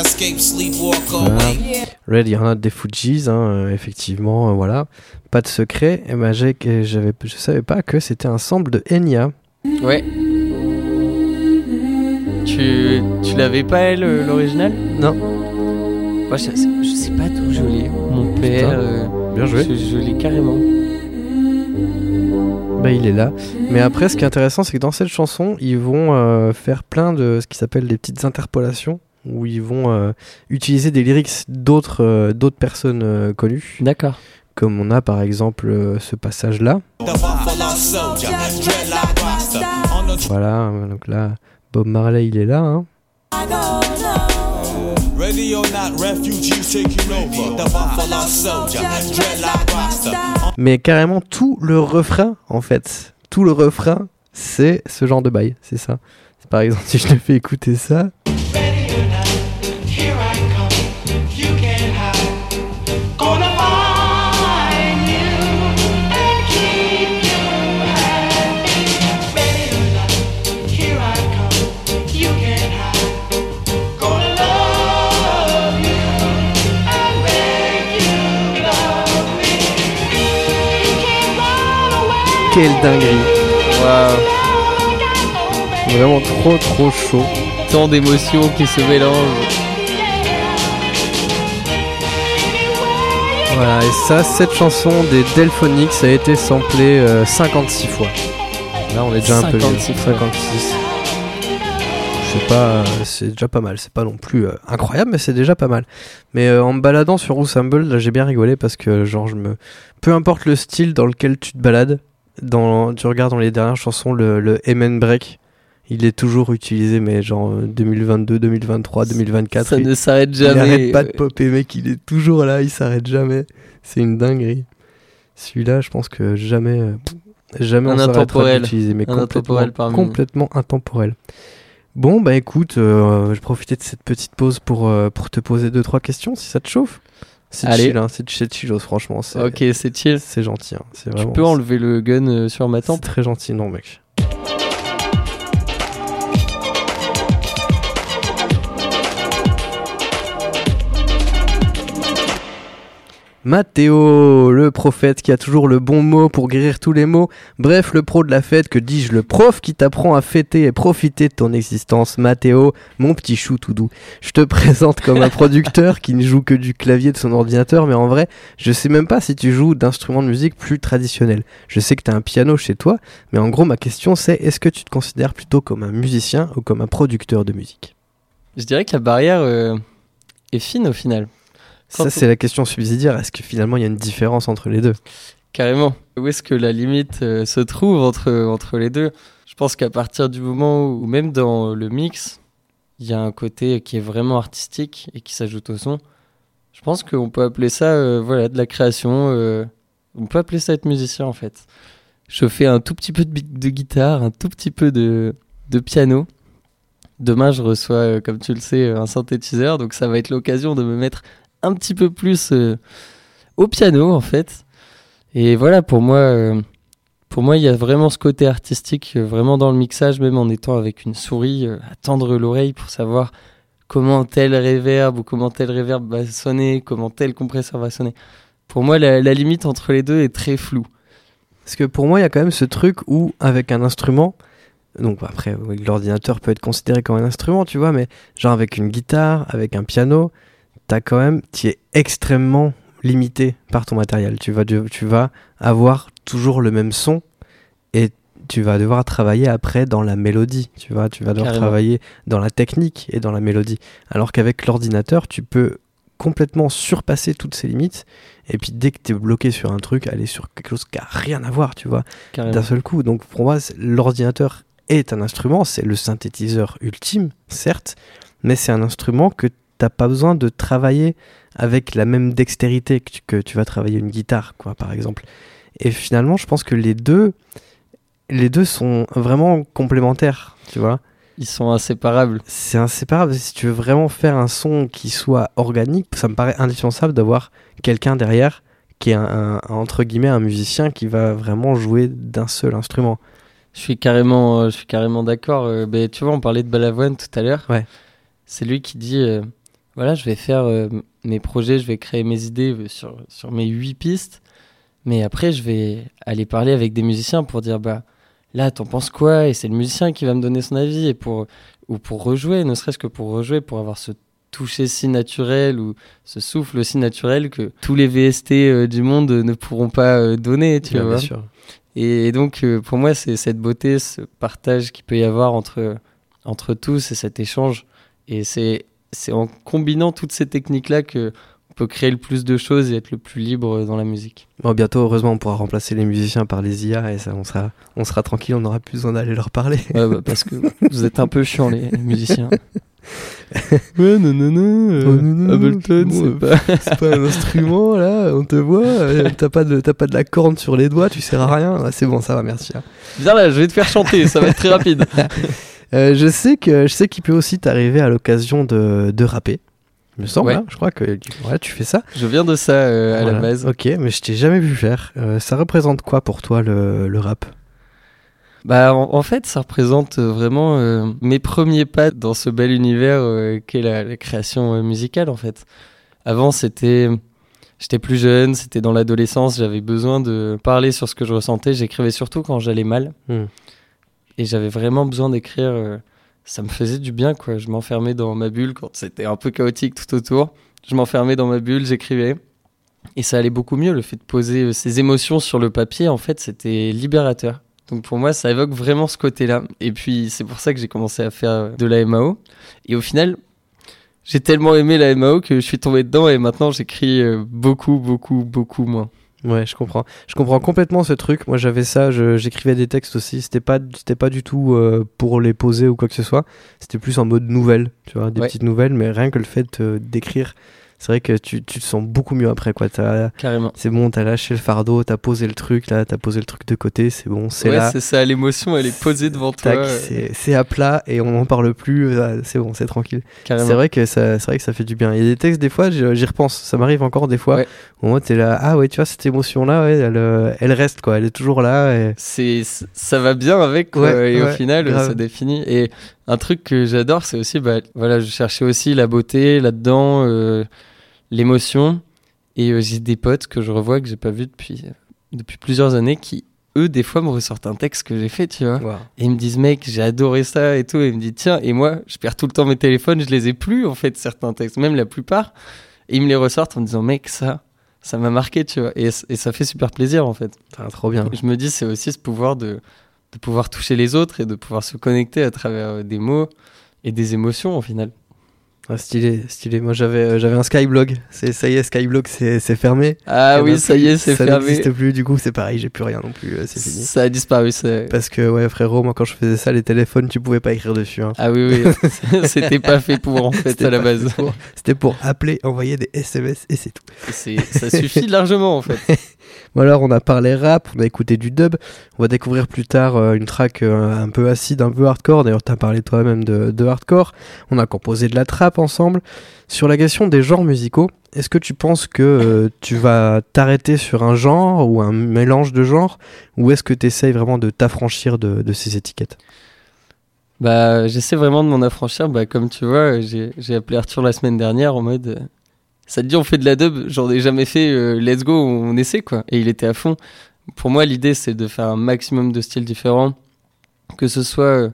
Now that I escape sleepwalk Voilà. away. Ready or Not des Fugees, hein, euh, effectivement, euh, voilà. Pas de secret. Et ben, j'ai- que j'avais, je savais pas que c'était un sample de Enya. Ouais. Tu, tu l'avais pas, elle, euh, l'original? Non. Moi, je, je sais pas d'où je l'ai. Mon père. euh, bien joué. Je, je l'ai carrément. Bah, il est là. Mais après, ce qui est intéressant, c'est que dans cette chanson, ils vont euh, faire plein de ce qui s'appelle des petites interpolations, où ils vont euh, utiliser des lyrics d'autres euh, d'autres personnes euh, connues. D'accord. Comme on a par exemple euh, ce. On the Voilà, donc là, Bob Marley, il est là. hein. Mais carrément tout le refrain, en fait, tout le refrain, c'est ce genre de bail, c'est ça. Par exemple, si je te fais écouter ça, quelle dinguerie Waouh. Vraiment trop trop chaud. Tant d'émotions qui se mélangent. Voilà, et ça, cette chanson des Delphonics a été samplée euh, 56 fois. Là, on est déjà un peu mieux. 56 fois. 56. C'est pas, euh, c'est déjà pas mal. C'est pas non plus euh, incroyable, mais c'est déjà pas mal. Mais euh, en me baladant sur Roussamble, là, j'ai bien rigolé parce que, genre, je me, peu importe le style dans lequel tu te balades, dans, tu regardes dans les dernières chansons le, le Amen Break, il est toujours utilisé, mais genre euh, 2022, 2023, 2024. Ça il- ne s'arrête il jamais. arrête pas de popper, mec. Il est toujours là, il s'arrête jamais. C'est une dinguerie. Celui-là, je pense que jamais, euh, jamais Un on s'arrêtera d'utiliser, mais Un complètement, complètement intemporel. Bon, bah écoute, euh, je profiter de cette petite pause pour, euh, pour te poser deux trois questions, si ça te chauffe. C'est chill, hein, c'est c'est chillos, franchement. c'est- Ok, c'est chill. C'est gentil, hein, c'est Tu peux enlever le gun euh, sur ma C'est tempe très gentil, non, mec. Mathéo, le prophète qui a toujours le bon mot pour guérir tous les maux. Bref, le pro de la fête, que dis-je, le prof qui t'apprend à fêter et profiter de ton existence. Mathéo, mon petit chou tout doux. Je te présente comme un producteur qui ne joue que du clavier de son ordinateur, mais en vrai, je sais même pas si tu joues d'instruments de musique plus traditionnels. Je sais que t'as un piano chez toi, mais en gros, ma question c'est est-ce que tu te considères plutôt comme un musicien ou comme un producteur de musique? Je dirais que la barrière euh, est fine au final. Ça, on- c'est la question subsidiaire. Est-ce que finalement il y a une différence entre les deux? Carrément. Où est-ce que la limite euh, se trouve entre, entre les deux? Je pense qu'à partir du moment où, même dans le mix, il y a un côté qui est vraiment artistique et qui s'ajoute au son, je pense qu'on peut appeler ça euh, voilà, de la création. euh, on peut appeler ça être musicien en fait. Je fais un tout petit peu de, guitare, un tout petit peu de, de piano. Demain, je reçois, comme tu le sais, un synthétiseur, donc ça va être l'occasion de me mettre un petit peu plus euh, au piano en fait. Et voilà, pour moi, euh, pour moi, il y a vraiment ce côté artistique, euh, vraiment dans le mixage, même en étant avec une souris, euh, à tendre l'oreille pour savoir comment tel reverb ou comment tel reverb va sonner, comment tel compresseur va sonner. Pour moi, la, la limite entre les deux est très floue. Parce que pour moi, il y a quand même ce truc où, avec un instrument, donc après, oui, l'ordinateur peut être considéré comme un instrument, tu vois, mais genre avec une guitare, avec un piano, t'as quand même, tu es extrêmement limité par ton matériel. Tu vas, tu, vas avoir toujours le même son et tu vas devoir travailler après dans la mélodie. Tu vois, tu vas devoir Carrément. travailler dans la technique et dans la mélodie. Alors qu'avec l'ordinateur, tu peux complètement surpasser toutes ces limites. Et puis dès que tu es bloqué sur un truc, aller sur quelque chose qui a rien à voir, tu vois, d'un seul coup. Donc pour moi, l'ordinateur est un instrument, c'est le synthétiseur ultime, certes, mais c'est un instrument que t'as pas besoin de travailler avec la même dextérité que tu, que tu vas travailler une guitare, quoi, par exemple. Et finalement, je pense que les deux, les deux sont vraiment complémentaires, tu vois. Ils sont inséparables. C'est inséparable. Si tu veux vraiment faire un son qui soit organique, ça me paraît indispensable d'avoir quelqu'un derrière qui est un, un- un- entre guillemets un musicien qui va vraiment jouer d'un seul instrument. Je suis carrément, euh, je suis carrément d'accord. Euh, tu vois, on parlait de Balavoine tout à l'heure. Ouais. C'est lui qui dit, euh, voilà, je vais faire euh, mes projets, je vais créer mes idées sur, sur mes huit pistes, mais après, je vais aller parler avec des musiciens pour dire, bah, là, t'en penses quoi? Et c'est le musicien qui va me donner son avis, et pour, ou pour rejouer, ne serait-ce que pour rejouer, pour avoir ce toucher si naturel ou ce souffle aussi naturel que tous les VST euh, du monde ne pourront pas euh, donner, tu vois. bien sûr. Et donc, euh, pour moi, c'est cette beauté, ce partage qu'il peut y avoir entre, entre tous et cet échange. Et c'est c'est en combinant toutes ces techniques-là que on peut créer le plus de choses et être le plus libre dans la musique. Bon, bientôt, heureusement, on pourra remplacer les musiciens par les IA et ça, on sera, on sera tranquille, on n'aura plus besoin d'aller leur parler. Ouais, bah, parce que vous êtes un peu chiants, les, les musiciens. ouais, non, non, non. euh, Oh, non, non, Ableton, bon, c'est euh, pas, pas un instrument, là, on te voit. euh, T'as pas, de, pas de la corne sur les doigts, tu sers à rien. Ouais, c'est bon, ça va, merci. hein. Viens là, je vais te faire chanter, ça va être très rapide. Euh, je sais que je sais qu'il peut aussi t'arriver à l'occasion de, de rapper. Il me semble, Ouais. hein, je crois que ouais, tu fais ça. Je viens de ça euh, à Voilà. la base. Ok, mais je t'ai jamais vu faire. Euh, ça représente quoi pour toi le, le rap? Bah, en, en fait, ça représente euh, vraiment mes premiers pas dans ce bel univers qu'est la, la création musicale, en fait. Avant, c'était. J'étais plus jeune, c'était dans l'adolescence, j'avais besoin de parler sur ce que je ressentais. J'écrivais surtout quand j'allais mal. Hmm. Et j'avais vraiment besoin d'écrire. euh, ça me faisait du bien, quoi. Je m'enfermais dans ma bulle quand c'était un peu chaotique tout autour. Je m'enfermais dans ma bulle, j'écrivais. Et ça allait beaucoup mieux. Le fait de poser euh, ses émotions sur le papier, en fait, c'était libérateur. Donc pour moi, ça évoque vraiment ce côté-là. Et puis c'est pour ça que j'ai commencé à faire euh, de la MAO. Et au final, j'ai tellement aimé la MAO que je suis tombé dedans et maintenant j'écris beaucoup, beaucoup, beaucoup moins. Ouais, je comprends. Je comprends complètement ce truc. Moi, j'avais ça. J'écrivais des textes aussi. C'était pas, c'était pas du tout euh, pour les poser ou quoi que ce soit. C'était plus en mode nouvelle, tu vois, des Ouais. petites nouvelles. Mais rien que le fait euh, d'écrire, c'est vrai que tu, tu te sens beaucoup mieux après, quoi. T'as- Carrément. C'est bon, t'as lâché le fardeau, t'as posé le truc là, t'as posé le truc de côté. C'est bon, c'est Ouais, là. c'est ça, l'émotion, elle est posée devant toi. Tac, c'est à plat et on n'en parle plus. euh, C'est bon, c'est tranquille. C'est vrai que ça, c'est vrai que ça fait du bien. Il y a des textes des fois, j'y repense. Ça m'arrive encore des fois. Ouais. Au moment t'es là, ah ouais, tu vois cette émotion là, ouais, elle, euh, elle reste quoi. Elle est toujours là. Et... c'est ça va bien avec quoi, Ouais, et au final grave. ça définit et un truc que j'adore c'est aussi bah voilà je cherchais aussi la beauté là-dedans euh, l'émotion et euh, j'ai des potes que je revois que j'ai pas vu depuis euh, depuis plusieurs années qui eux des fois me ressortent un texte que j'ai fait tu vois Wow. et ils me disent mec j'ai adoré ça et tout et ils me disent tiens et moi je perds tout le temps mes téléphones je les ai plus en fait certains textes même la plupart et ils me les ressortent en me disant mec ça ça m'a marqué tu vois et, et ça fait super plaisir en fait Ah, trop bien. je me dis, c'est aussi ce pouvoir de, de pouvoir toucher les autres et de pouvoir se connecter à travers euh, des mots et des émotions au final. Ah, stylé, stylé. Moi j'avais euh, j'avais un Skyblog. C'est ça y est, Skyblog c'est c'est fermé. Ah oui, ça y est, c'est Ça fermé. n'existe plus. Du coup c'est pareil, j'ai plus rien non plus. euh, C'est fini. Ça a disparu. ça. Parce que ouais frérot, moi quand je faisais ça, les téléphones, tu pouvais pas écrire dessus. hein. Ah oui, oui, c'était pas fait pour en fait à la base. pour- C'était pour appeler, envoyer des SMS et c'est tout. C'est- Ça suffit largement en fait. Bon alors on a parlé rap, on a écouté du dub, on va découvrir plus tard euh, une track euh, un peu acide, un peu hardcore, d'ailleurs t'as parlé toi-même de, de hardcore, on a composé de la trap ensemble. Sur la question des genres musicaux, est-ce que tu penses que euh, tu vas t'arrêter sur un genre ou un mélange de genres, ou est-ce que tu essayes vraiment de t'affranchir de, de ces étiquettes? Bah, j'essaie vraiment de m'en affranchir. Bah, comme tu vois, j'ai appelé Arthur la semaine dernière en mode. Ça te dit, on fait de la dub J'en ai jamais fait. euh, let's go, on essaie quoi. Et il était à fond. Pour moi, l'idée, c'est de faire un maximum de styles différents. Que ce soit euh,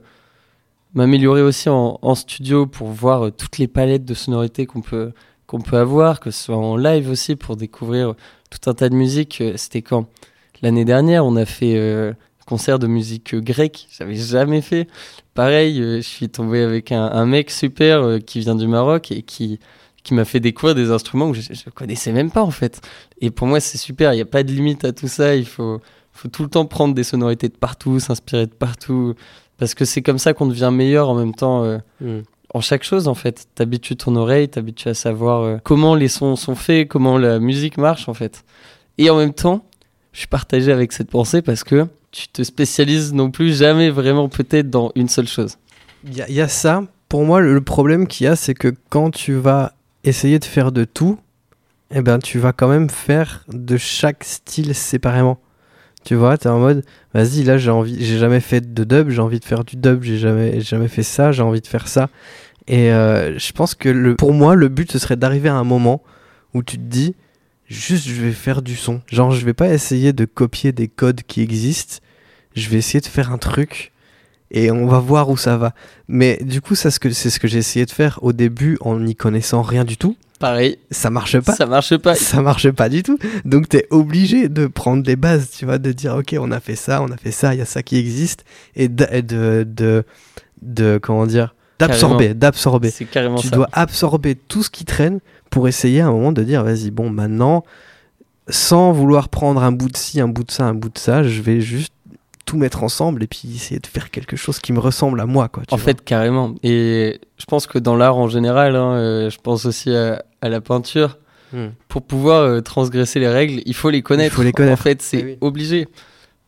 m'améliorer aussi en, studio pour voir euh, toutes les palettes de sonorités qu'on peut qu'on peut avoir, que ce soit en live aussi pour découvrir tout un tas de musique. C'était quand? L'année dernière, on a fait concert de musique grecque. J'avais jamais fait. Pareil, je suis tombé avec un, mec super qui vient du Maroc et qui qui m'a fait découvrir des instruments que je, je connaissais même pas en fait. Et pour moi, c'est super. Il n'y a pas de limite à tout ça. Il faut faut tout le temps prendre des sonorités de partout, s'inspirer de partout, parce que c'est comme ça qu'on devient meilleur en même temps. euh, Mm. en chaque chose en fait. T'habitues ton oreille, t'habitues à savoir euh, comment les sons sont faits, comment la musique marche en fait. Et en même temps, je suis partagé avec cette pensée parce que tu te spécialises non plus jamais vraiment peut-être dans une seule chose. Il y, y a ça. Pour moi, le problème qu'il y a, c'est que quand tu vas essayer de faire de tout, eh ben, tu vas quand même faire de chaque style séparément. Tu vois, t'es en mode, vas-y, là, j'ai envie, j'ai jamais fait de dub, j'ai envie de faire du dub, j'ai jamais, jamais fait ça, j'ai envie de faire ça. Et euh, je pense que pour moi, le but, ce serait d'arriver à un moment où tu te dis, juste, je vais faire du son. Genre, je vais pas essayer de copier des codes qui existent. Je vais essayer de faire un truc et on va voir où ça va. Mais du coup, ça, ce que- c'est ce que j'ai essayé de faire au début en n'y connaissant rien du tout. Pareil. Ça marche pas. Ça marche pas. Ça marche pas du tout. Donc t'es obligé de prendre les bases, tu vois, de dire ok, on a fait ça, on a fait ça, il y a ça qui existe, et de, de, de, de- comment dire, d'absorber, d'absorber. C'est carrément Tu ça. dois absorber tout ce qui traîne pour essayer à un moment de dire vas-y, bon, maintenant, sans vouloir prendre un bout de ci, un bout de ça, un bout de ça, je vais juste tout mettre ensemble et puis essayer de faire quelque chose qui me ressemble à moi, quoi. tu En vois. fait, carrément. Et je pense que dans l'art en général, hein, euh, je pense aussi à, à la peinture. Hmm. Pour pouvoir euh, transgresser les règles, il faut les connaître. faut les connaître. En fait, c'est obligé.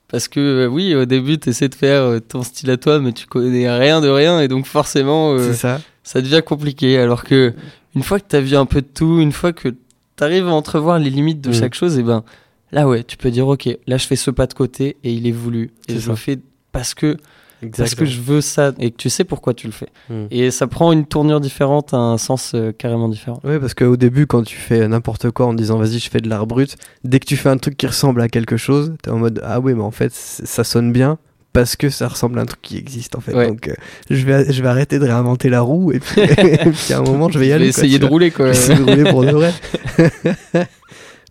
Parce que euh, oui, au début, tu essaies de faire euh, ton style à toi, mais tu connais rien de rien, et donc forcément, euh, ça. devient compliqué. Alors que une fois que tu as vu un peu de tout, une fois que tu arrives à entrevoir les limites de Mm. chaque chose, et ben là, ouais, tu peux dire, ok, là, je fais ce pas de côté, et il est voulu. Et je ça. le fais parce que parce Exactement. que je veux ça et que tu sais pourquoi tu le fais. Mm. Et ça prend une tournure différente, un sens euh, carrément différent. Oui, parce qu'au début, quand tu fais n'importe quoi en disant vas-y, je fais de l'art brut, dès que tu fais un truc qui ressemble à quelque chose, t'es en mode ah oui, mais en fait, ça sonne bien parce que ça ressemble à un truc qui existe en fait. Ouais. Donc, euh, je, vais, je vais arrêter de réinventer la roue et puis, et puis à un moment, je vais y Je vais aller. quoi, essayer de rouler, quoi. Je essayer de rouler pour de vrai.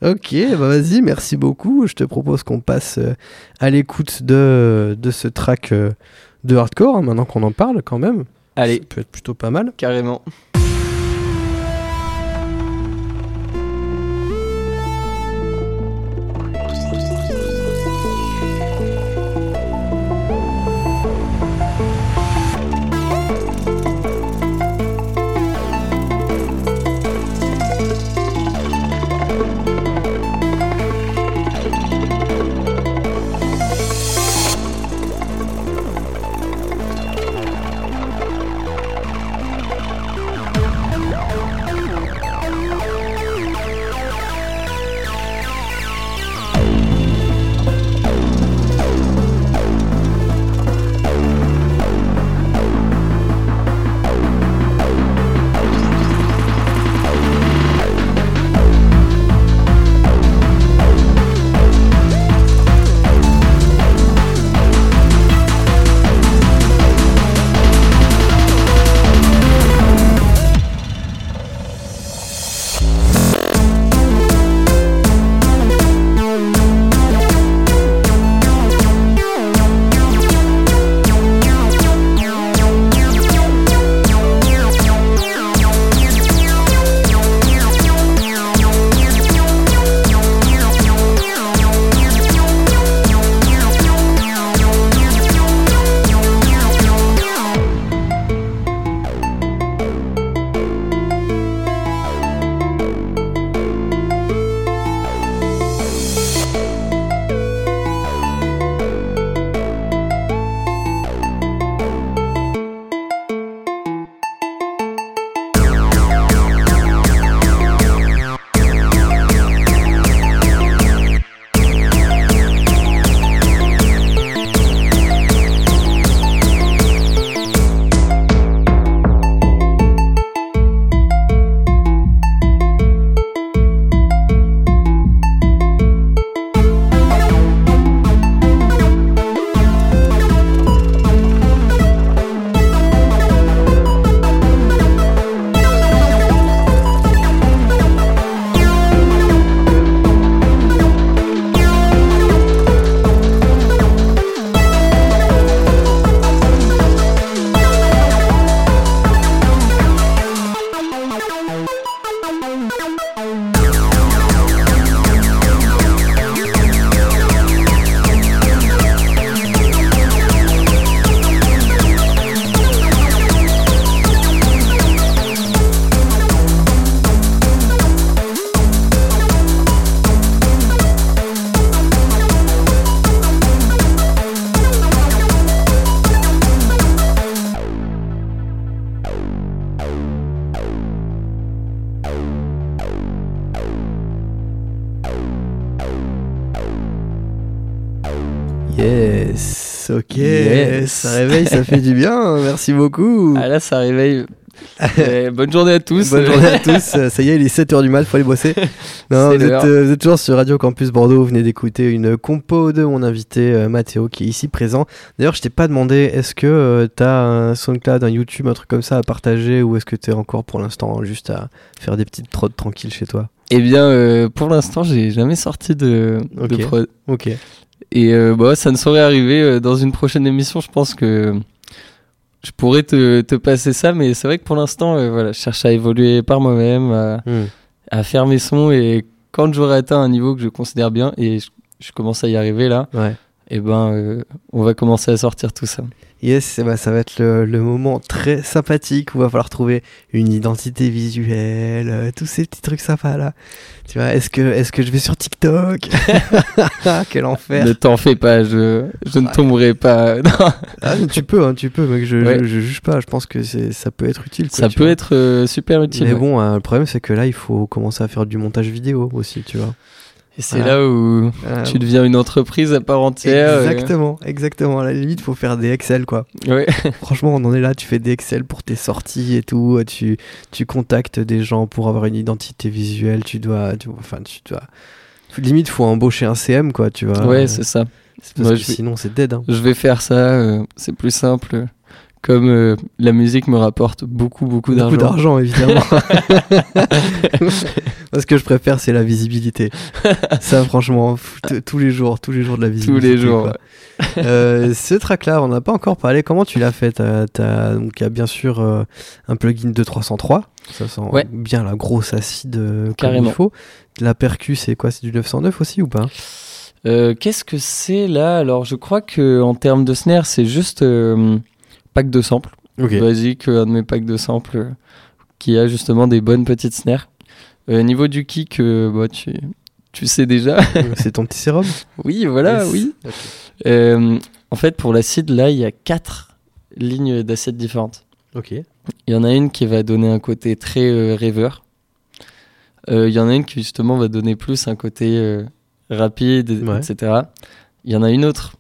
ok, bah vas-y, merci beaucoup. Je te propose qu'on passe euh, à l'écoute de, de ce track euh, de hardcore, hein, maintenant qu'on en parle quand même. Allez. Ça peut être plutôt pas mal. Carrément. Ça réveille, ça fait du bien. Merci beaucoup. Ah là, ça réveille. Bonne journée à tous. Bonne journée à tous. Ça y est, il est 7h du mat, faut aller bosser. Non, vous êtes, euh, vous êtes toujours sur Radio Campus Bordeaux. Vous venez d'écouter une compo de mon invité euh, Mathéo qui est ici présent. D'ailleurs, je t'ai pas demandé, est-ce que euh, t'as un SoundCloud, un YouTube, un truc comme ça à partager ou est-ce que t'es encore pour l'instant juste à faire des petites prods tranquilles chez toi? Eh bien, euh, pour l'instant, j'ai jamais sorti de, de Ok. prod. Ok. Et euh, bah, ça ne saurait arriver euh, dans une prochaine émission. Je pense que je pourrais te, te passer ça, mais c'est vrai que pour l'instant, euh, voilà, je cherche à évoluer par moi-même, à, Hmm. à faire mes sons. Et quand j'aurai atteint un niveau que je considère bien, et je, je commence à y arriver là, Ouais. Et ben, euh, on va commencer à sortir tout ça. Yes, eh ben, ça va être le, le moment très sympathique où il va falloir trouver une identité visuelle, euh, tous ces petits trucs sympas là. Tu vois, est-ce que, est-ce que je vais sur TikTok? Quel enfer Ne t'en fais pas, je, je ne tomberai pas. Ah, tu peux, hein, tu peux, mec, je, Ouais. je, je juge pas, je pense que ça peut être utile. quoi, Ça peut vois. être euh, super utile. Mais ouais. bon, hein, le problème c'est que là, il faut commencer à faire du montage vidéo aussi, tu vois. Et c'est Voilà. là où Voilà. tu deviens une entreprise à part entière. euh, Exactement, exactement. À la limite, faut faire des Excel, quoi. Ouais. Franchement, on en est là. Tu fais des Excel pour tes sorties et tout. Tu, tu contactes des gens pour avoir une identité visuelle. Tu dois, tu, enfin, tu dois. Limite, faut embaucher un CM, quoi. Tu vois. Ouais, c'est ça. Parce Moi, que je sinon, c'est dead. hein. Je vais faire ça, euh, c'est plus simple. Comme euh, la musique me rapporte beaucoup, beaucoup d'argent. Beaucoup d'argent, évidemment. Moi, ce que je préfère, c'est la visibilité. Ça, franchement, tous les jours, tous les jours de la visibilité. les jours. Euh, ce track-là, on n'a pas encore parlé. Comment tu l'as fait? Donc, il y a bien sûr euh, un plugin de 303. Ça sent Ouais. bien la grosse acide euh, comme Carrément. il faut. La percu, c'est quoi? C'est du 909 aussi ou pas? Qu'est-ce que c'est là? Alors, je crois que en termes de snare, c'est juste pack de samples. Ok. Basique, euh, un de mes packs de samples euh, qui a justement des bonnes petites snares. Euh, niveau du kick, euh, bah, tu, tu sais déjà. C'est ton petit sérum? Oui, voilà, Yes. oui. Euh, en fait, pour l'acide, là, il y a quatre lignes d'acide différentes. Ok. Il y en a une qui va donner un côté très euh, rêveur. Euh, Il y en a une qui justement va donner plus un côté euh, rapide, Ouais. etc. Il y en a une autre,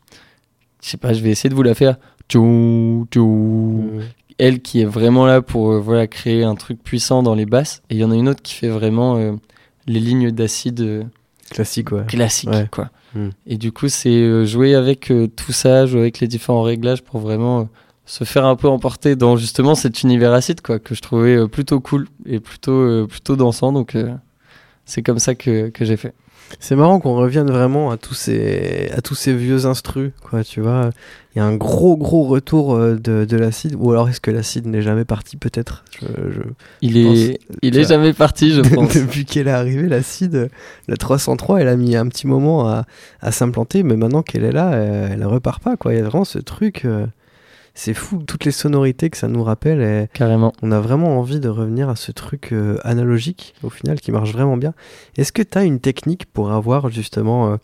je sais pas, je vais essayer de vous la faire. Tchou, tchou. Elle qui est vraiment là pour euh, voilà, créer un truc puissant dans les basses. Et il y en a une autre qui fait vraiment euh, les lignes d'acide euh, Classique, ouais. classiques. Ouais. Quoi. Hmm. Et du coup, c'est euh, jouer avec euh, tout ça, jouer avec les différents réglages pour vraiment euh, se faire un peu emporter dans justement cet univers acide quoi, que je trouvais euh, plutôt cool et plutôt, euh, plutôt dansant. Donc, euh, c'est comme ça que, que j'ai fait. C'est marrant qu'on revienne vraiment à tous ces, à tous ces vieux instrus, quoi, tu vois. Il y a un gros, gros retour euh, de, de l'acide, ou alors est-ce que l'acide n'est jamais parti, peut-être? Je, je- Il je est, pense- il est vois, jamais parti, je pense. Depuis qu'elle est arrivée, l'acide, la 303, elle a mis un petit moment à, à s'implanter, mais maintenant qu'elle est là, euh, elle repart pas, quoi. Il y a vraiment ce truc, euh, c'est fou, toutes les sonorités que ça nous rappelle, et Carrément. on a vraiment envie de revenir à ce truc euh, analogique, au final, qui marche vraiment bien. Est-ce que tu as une technique pour avoir justement, euh,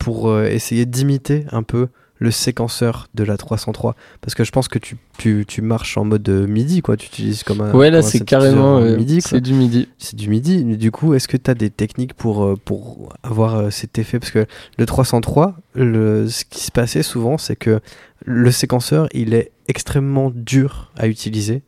pour euh, essayer d'imiter un peu le séquenceur de la 303 Parce que je pense que tu, tu, tu marches en mode euh, MIDI, quoi. Tu utilises comme un. Ouais, là, c'est carrément. euh, MIDI, c'est du midi. C'est du MIDI. Mais du coup, est-ce que tu as des techniques pour, euh, pour avoir euh, cet effet? Parce que le 303, le, ce qui se passait souvent, c'est que le séquenceur, il est extrêmement dur à utiliser.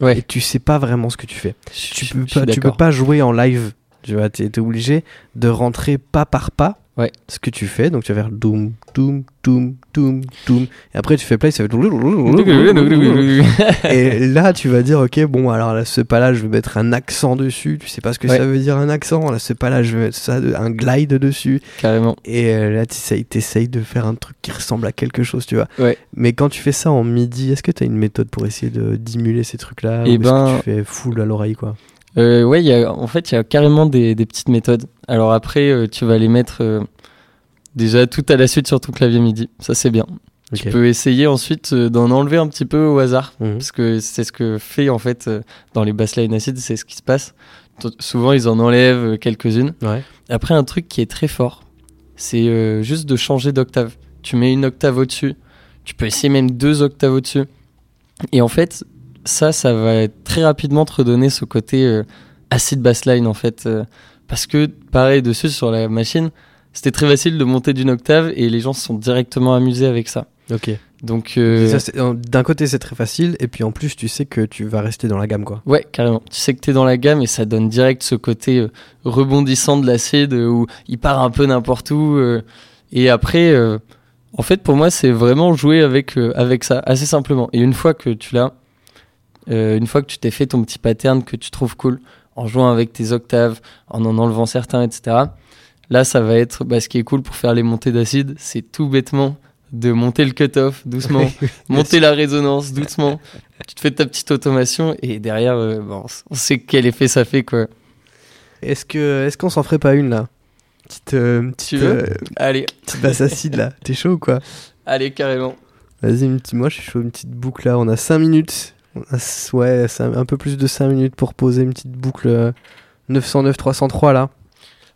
Ouais. Et tu sais pas vraiment ce que tu fais. Tu peux, je pas, tu peux pas jouer en live. Tu vois, t'es, t'es obligé de rentrer pas par pas Ouais. ce que tu fais. Donc tu vas faire doum, doum, doum, doum, doum. Et après tu fais play, ça fait. Et là, tu vas dire, ok, bon, alors là, ce pas-là, je vais mettre un accent dessus. Tu sais pas ce que Ouais. ça veut dire un accent. Là, ce pas-là, je vais mettre ça, un glide dessus. Carrément. Et euh, là, tu essayes de faire un truc qui ressemble à quelque chose, tu vois. Ouais. Mais quand tu fais ça en midi, est-ce que tu as une méthode pour essayer de dimuler ces trucs-là? Eh Ou est-ce ben- que tu fais full à l'oreille, quoi? Euh, ouais, il y a, en fait, il y a carrément des, des petites méthodes. Alors après, euh, tu vas les mettre euh, déjà tout à la suite sur ton clavier MIDI. Ça, c'est bien. Tu Ok. peux essayer ensuite euh, d'en enlever un petit peu au hasard. Mhm. Parce que c'est ce que fait, en fait, dans les basslines acides, c'est ce qui se passe. T- souvent, ils en enlèvent quelques-unes. Ouais. Après, un truc qui est très fort, c'est juste de changer d'octave. Tu mets une octave au-dessus. Tu peux essayer même deux octaves au-dessus. Et en fait, ça, ça va très rapidement te redonner ce côté euh, acid bassline en fait. euh, parce que, pareil, dessus sur la machine, c'était très facile de monter d'une octave et les gens se sont directement amusés avec ça. Ok. Donc, euh, D'un côté, c'est très facile, et puis en plus, tu sais que tu vas rester dans la gamme, quoi. ouais, carrément. Tu sais que t'es dans la gamme et ça donne direct ce côté euh, rebondissant de l'acide où il part un peu n'importe où. et après, en fait, pour moi, c'est vraiment jouer avec, avec ça, assez simplement. Et une fois que tu l'as, euh, une fois que tu t'es fait ton petit pattern que tu trouves cool, en jouant avec tes octaves, en en enlevant certains, etc. Là, ça va être bah, ce qui est cool pour faire les montées d'acide, c'est tout bêtement de monter le cutoff doucement, monter la résonance doucement. Tu te fais ta petite automation et derrière, euh, bon, on sait quel effet ça fait quoi. Est-ce que est-ce qu'on s'en ferait pas une là? Petite, euh, petite, Tu veux? euh, Allez, petite basse acide là. T'es chaud ou quoi? Allez carrément. Vas-y, moi je suis chaud, une petite boucle là. On a 5 minutes. Ouais, un peu plus de 5 minutes pour poser une petite boucle euh, 909 303 là.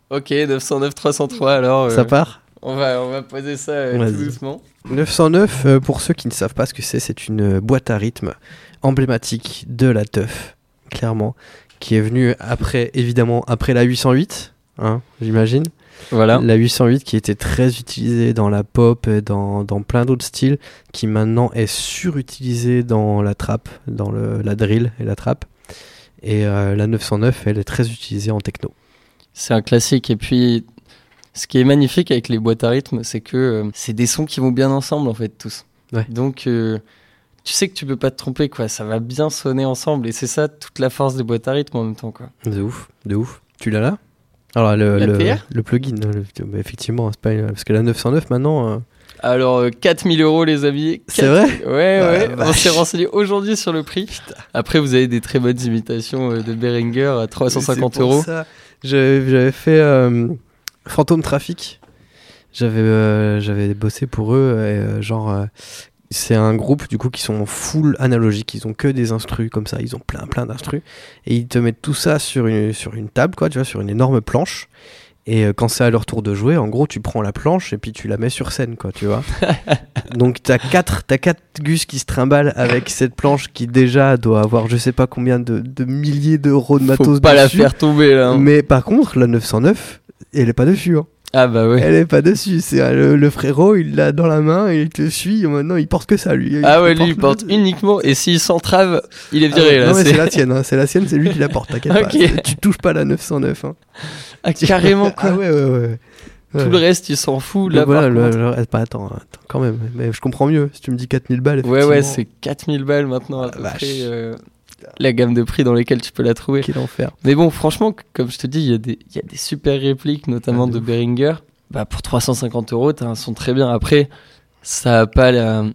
Ok, 909 303 alors. euh, Ça part On va, on va poser ça euh, tout doucement. 909, euh, pour ceux qui ne savent pas ce que c'est, c'est une euh, boîte à rythme emblématique de la teuf, clairement, qui est venue après, évidemment, après la 808, hein, j'imagine. Voilà. La 808 qui était très utilisée dans la pop et dans, dans plein d'autres styles, qui maintenant est surutilisée dans la trap, dans le, la drill et la trap. Et euh, la 909, elle est très utilisée en techno. C'est un classique. Et puis, ce qui est magnifique avec les boîtes à rythme, c'est que euh, c'est des sons qui vont bien ensemble, en fait, tous. Ouais. Donc, euh, tu sais que tu peux pas te tromper, quoi. Ça va bien sonner ensemble. Et c'est ça toute la force des boîtes à rythme en même temps, quoi. De ouf, de ouf. Tu l'as là? Alors, le, le, plugin, le- bah, effectivement, pas parce que la 909 maintenant. euh, Alors, euh, 4000 euros, les amis. C'est 4 vrai Ouais, ouais. la On vache. s'est renseigné aujourd'hui sur le prix. Après, vous avez des très bonnes imitations euh, de Behringer à 350 C'est pour euros. J'avais fait euh, Phantom Traffic. J'avais euh, bossé pour eux. Et, euh, genre, euh, c'est un groupe du coup qui sont full analogiques. Ils ont que des instrus comme ça. Ils ont plein plein d'instrus. Et ils te mettent tout ça sur une, sur une table, quoi, tu vois, sur une énorme planche. Et euh, quand c'est à leur tour de jouer, en gros, tu prends la planche et puis tu la mets sur scène, quoi, tu vois. Donc t'as quatre, t'as quatre gus qui se trimballent avec cette planche qui déjà doit avoir je sais pas combien de, de milliers d'euros de matos Faut pas la faire tomber, là. hein. Mais par contre, la 909, elle est pas dessus. hein. Ah, bah ouais. Elle est pas dessus. C'est euh, le, le frérot, il l'a dans la main et il te suit. Maintenant, il porte que ça, lui. Ah ouais, lui, il porte uniquement. Et s'il s'entrave, il est Ah viré, ouais, là. Non, mais c'est- la tienne. hein. C'est la sienne, c'est lui qui la porte. T'inquiète pas. Tu touches pas la 909. hein. Ah, carrément, quoi. Ah ouais, ouais, ouais. Tout Ouais. le reste, il s'en fout. Là, voilà, par le- contre. le reste- bah, attends, attends, quand même. Mais je comprends mieux. Si tu me dis 4000 balles, Ouais, ouais, c'est 4000 balles maintenant à peu vache. près, euh, la gamme de prix dans lesquelles tu peux la trouver. Quel enfer. Mais bon, franchement, comme je te dis, il y, a des- il y a des super répliques, notamment Ah, de de ouf. Behringer. Bah, pour 350 euros, t'as un son très bien. Après, ça a pas la,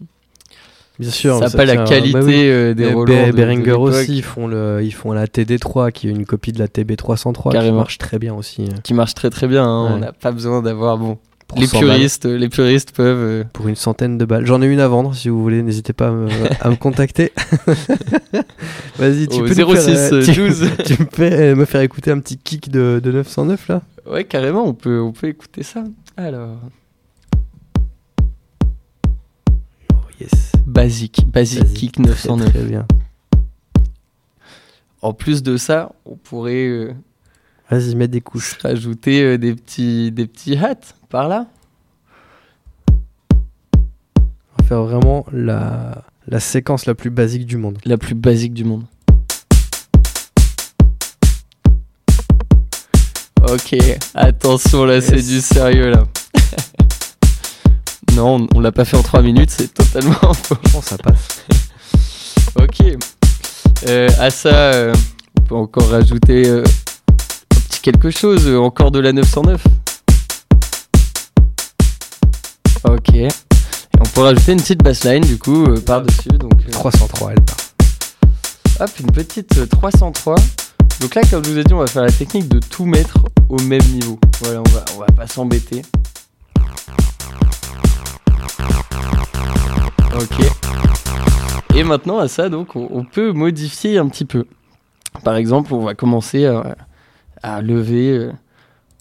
Bien sûr. ça a ça pas la qualité bah oui. euh, des Roland. De- Behringer aussi, ils font, le, ils font la TD3 qui est une copie de la TB303 qui marche très bien aussi. Qui marche très très bien. hein. Ouais. On n'a pas besoin d'avoir. Bon, les 100 balles. puristes, les puristes peuvent. euh, Pour une centaine de balles. J'en ai une à vendre si vous voulez, n'hésitez pas à me, à me contacter. Vas-y, tu peux nous 06, faire, euh, tu, 12. tu me fais euh, me faire écouter un petit kick de, de 909 là? Ouais, carrément, on peut, on peut écouter ça. Alors. Yes. Basique, basique kick très, 909. Très bien. En plus de ça, on pourrait Vas-y, mets des couches. rajouter euh, des petits, des petits hats par là. On va faire vraiment la, la séquence la plus basique du monde. La plus basique du monde. Ok, attention là, c'est du sérieux là. non, on, on l'a pas fait en 3 minutes, c'est totalement faux. Bon, ça passe. Ok. Euh, à ça, euh, on peut encore rajouter euh, quelque chose, euh, encore de la 909. Ok. Et on peut rajouter une petite bassline du coup euh, par-dessus. Donc, euh, 303, elle part. hop, une petite euh, 303. Donc là, comme je vous ai dit, on va faire la technique de tout mettre au même niveau. Voilà, on va, on va pas s'embêter. Ok. Et maintenant, à ça, donc, on, on peut modifier un petit peu. Par exemple, on va commencer à, à lever, euh,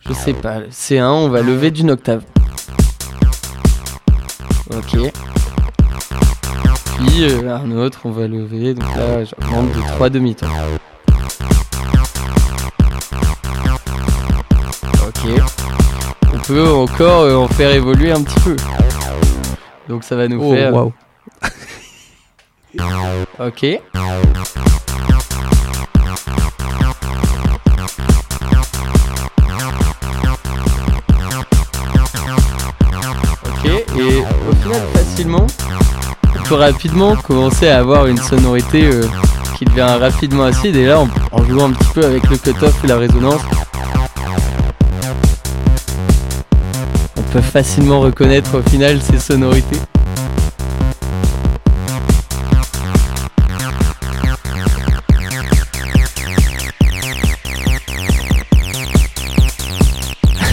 je sais pas, le C1, on va lever d'une octave. Ok. Puis euh, un autre, on va lever, donc là, j'augmente de 3 demi-tons. Ok. On peut encore euh, en faire évoluer un petit peu. Donc ça va nous Oh, faire. Ok. Ok, facilement, on peut rapidement commencer à avoir une sonorité euh, qui devient rapidement acide. Et là, en, en jouant un petit peu avec le cut-off et la résonance, on peut facilement reconnaître au final ces sonorités.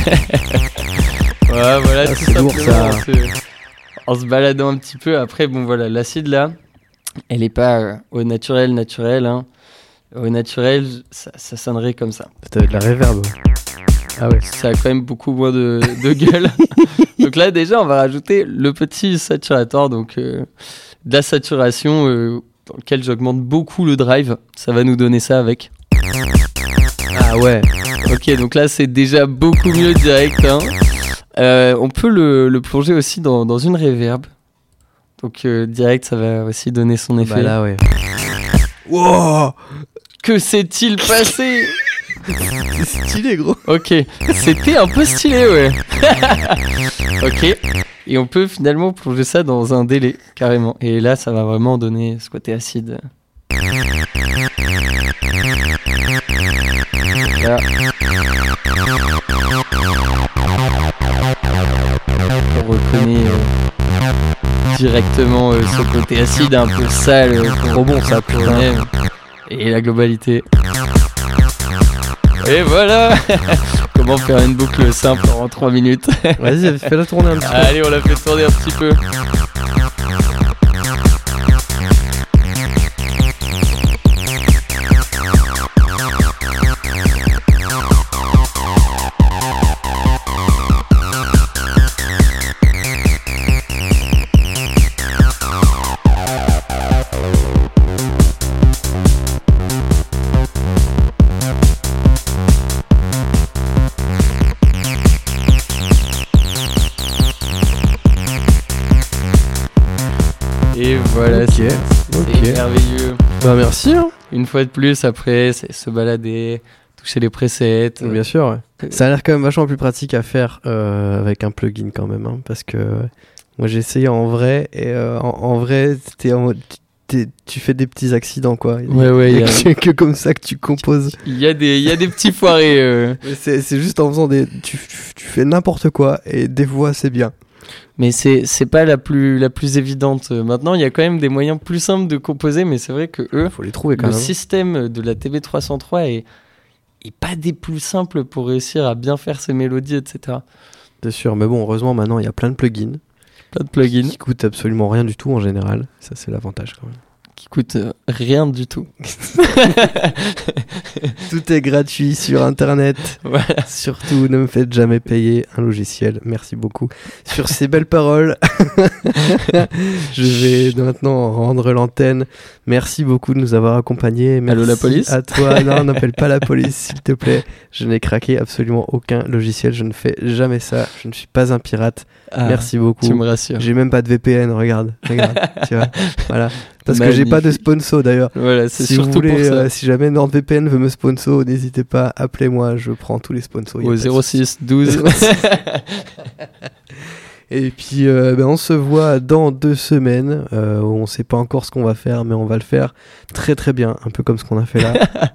Ouais, voilà, Ah, c'est lourd, ça. En, se, baladant un petit peu. Après, bon, voilà, l'acide là, elle est pas euh, au naturel, naturel. Hein. Au naturel, ça, ça sonnerait comme ça. T'avais de la réverb. Ah ouais. Ça a quand même beaucoup moins de, de gueule. donc là, déjà, on va rajouter le petit saturator, donc euh, de la saturation euh, dans lequel j'augmente beaucoup le drive. Ça va nous donner ça avec. Ah ouais. Ok, donc là, c'est déjà beaucoup mieux direct. hein. Euh, on peut le, le plonger aussi dans, dans une reverb. Donc euh, direct, ça va aussi donner son effet. Bah là, ouais. Wow Que s'est-il passé C'est stylé, gros. Ok, c'était un peu stylé, ouais. ok, et on peut finalement plonger ça dans un délai, carrément. Et là, ça va vraiment donner ce côté acide. Là. Directement euh, ce côté acide un peu sale. Trop bon, ça, putain. aime. Et la globalité. Et voilà Comment faire une boucle simple en 3 minutes Vas-y, fais-la tourner un petit peu. Allez, on la fait tourner un petit peu. Fois de plus, après, c'est se balader, toucher les presets. Bien sûr, ouais. Ça a l'air quand même vachement plus pratique à faire euh, avec un plugin quand même, hein, parce que euh, moi j'ai essayé en vrai et euh, en, en vrai en t'es- tu fais des petits accidents quoi. Ouais, ouais, y a que, que comme ça que tu composes. Il y a des, il y a des petits foirés. euh. C'est c'est juste en faisant des, tu, tu- tu fais n'importe quoi et des fois c'est bien. Mais c'est c'est pas la plus la plus évidente. Maintenant, il y a quand même des moyens plus simples de composer, mais c'est vrai que eux, Faut les trouver quand le même. système de la TB303 est est pas des plus simples pour réussir à bien faire ses mélodies, etc. C'est sûr, mais bon, heureusement maintenant il y a plein de plugins Pas de plugin qui coûtent absolument rien du tout en général. Ça c'est l'avantage quand même. Qui coûte euh, rien du tout. Tout est gratuit sur internet. Voilà. Surtout, ne me faites jamais payer un logiciel. Merci beaucoup. Sur ces belles paroles, je vais maintenant rendre l'antenne. Merci beaucoup de nous avoir accompagnés. Merci Allô, la police À toi. Non, n'appelle pas la police, s'il te plaît. Je n'ai craqué absolument aucun logiciel. Je ne fais jamais ça. Je ne suis pas un pirate. Ah, Merci beaucoup. Tu me rassures. J'ai même pas de VPN. Regarde, regarde. tu vois. Voilà. Parce que j'ai pas de Magnifique. sponsor d'ailleurs. Voilà, c'est Si vous voulez, pour ça. euh, si jamais NordVPN veut me sponsor, n'hésitez pas, appelez-moi, je prends tous les sponsors. Au pas de souci. 06 12. Et puis, euh, ben, on se voit dans deux semaines. Euh, on sait pas encore ce qu'on va faire, mais on va le faire très très bien, un peu comme ce qu'on a fait là.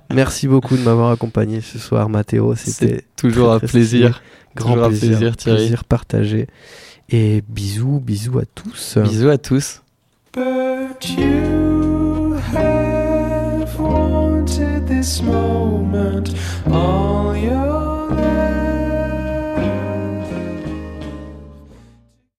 Merci beaucoup de m'avoir accompagné ce soir, Mathéo. C'était toujours très, un très plaisir. Grand Toujours un plaisir, plaisir, Thierry. plaisir partagé. Et bisous, bisous à tous. Bisous à tous. But you have wanted this moment all